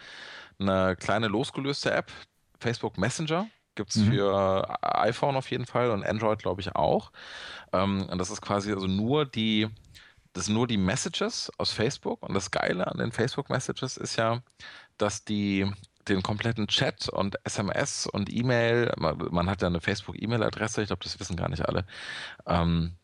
eine kleine losgelöste App, Facebook Messenger. Gibt es mhm. für iPhone auf jeden Fall und Android, glaube ich, auch. Ähm, und das ist quasi also nur die, das sind nur die Messages aus Facebook. Und das Geile an den Facebook Messages ist ja, dass die den kompletten Chat und SMS und E-Mail, man, man, hat ja eine Facebook-E-Mail-Adresse, ich glaube, das wissen gar nicht alle, ähm,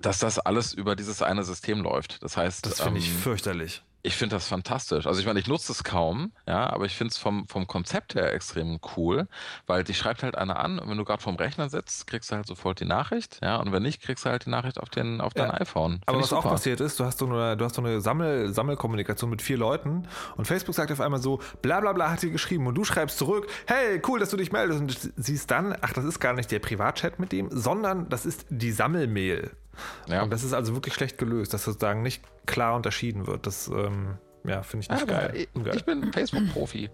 dass das alles über dieses eine System läuft. Das heißt, das finde ähm, ich fürchterlich. Ich finde das fantastisch. Also ich meine, ich nutze es kaum, ja, aber ich finde es vom, vom Konzept her extrem cool, weil die schreibt halt einer an und wenn du gerade vorm Rechner sitzt, kriegst du halt sofort die Nachricht, ja, und wenn nicht, kriegst du halt die Nachricht auf, den, auf dein ja. iPhone. Find aber was super. auch passiert ist, du hast so eine, du hast so eine Sammel, Sammelkommunikation mit vier Leuten und Facebook sagt auf einmal so, bla bla bla hat sie geschrieben und du schreibst zurück, hey, cool, dass du dich meldest und siehst dann, ach, das ist gar nicht der Privatchat mit dem, sondern das ist die Sammelmail. Ja. Und das ist also wirklich schlecht gelöst, dass sozusagen nicht klar unterschieden wird. Das ähm, ja, finde ich nicht Aber geil. Ich, ich bin Facebook-Profi.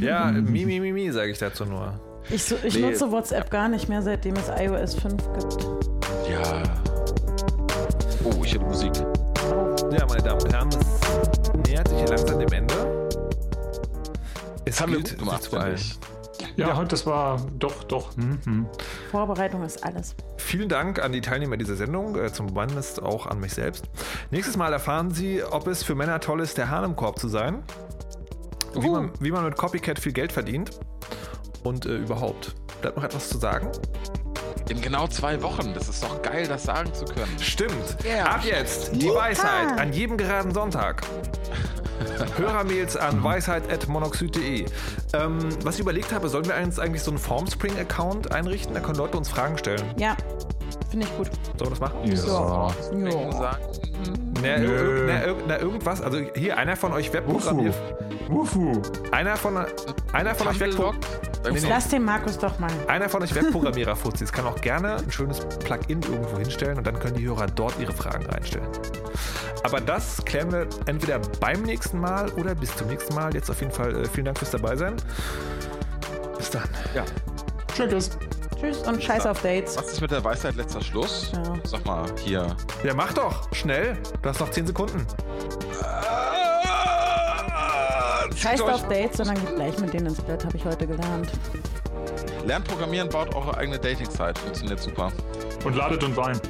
ja, mi, mi, mi, mi, sage ich dazu nur. Ich, so, ich nee. nutze WhatsApp gar nicht mehr, seitdem es iOS 5 gibt. Ja. Oh, ich habe Musik. Ja, meine Damen und Herren, es nähert sich hier langsam dem Ende. Es haben wir gut gemacht, zu allen. Ja, ja, das war doch, doch. Hm, hm. Vorbereitung ist alles. Vielen Dank an die Teilnehmer dieser Sendung, äh, zum Bandlist auch an mich selbst. Nächstes Mal erfahren Sie, ob es für Männer toll ist, der Hahn im Korb zu sein, uh. wie, man, wie man mit Copycat viel Geld verdient und äh, überhaupt. Bleibt noch etwas zu sagen? In genau zwei Wochen. Das ist doch geil, das sagen zu können. Stimmt. Yeah. Ab jetzt die Weisheit an jedem geraden Sonntag. Hörermails an weisheit.monoxid.de. Ähm, was ich überlegt habe, sollen wir uns eigentlich so einen Formspring-Account einrichten? Da können Leute uns Fragen stellen. Ja, finde ich gut. Sollen wir das machen? Ja. ja. Na, na, na, irgendwas, also hier, einer von euch Webprogrammiert. Wufu. Einer von, einer von euch Webprogrammierer. Nee, nee. Lass den Markus doch mal. Einer von euch Webprogrammierer Fuzis kann auch gerne ein schönes Plugin irgendwo hinstellen und dann können die Hörer dort ihre Fragen reinstellen. Aber das klären wir entweder beim nächsten Mal oder bis zum nächsten Mal. Jetzt auf jeden Fall äh, vielen Dank fürs Dabeisein. Bis dann. Ja. Tschüss. Tschüss und scheiß auf Dates. Was ist mit der Weisheit letzter Schluss? Ja. Sag mal, hier. Ja, mach doch. Schnell. Du hast noch 10 Sekunden. Scheiß auf Dates, sondern geht gleich mit denen ins Bett, habe ich heute gelernt. Lernt Programmieren, baut eure eigene Dating-Site. Funktioniert super. Und ladet und weint.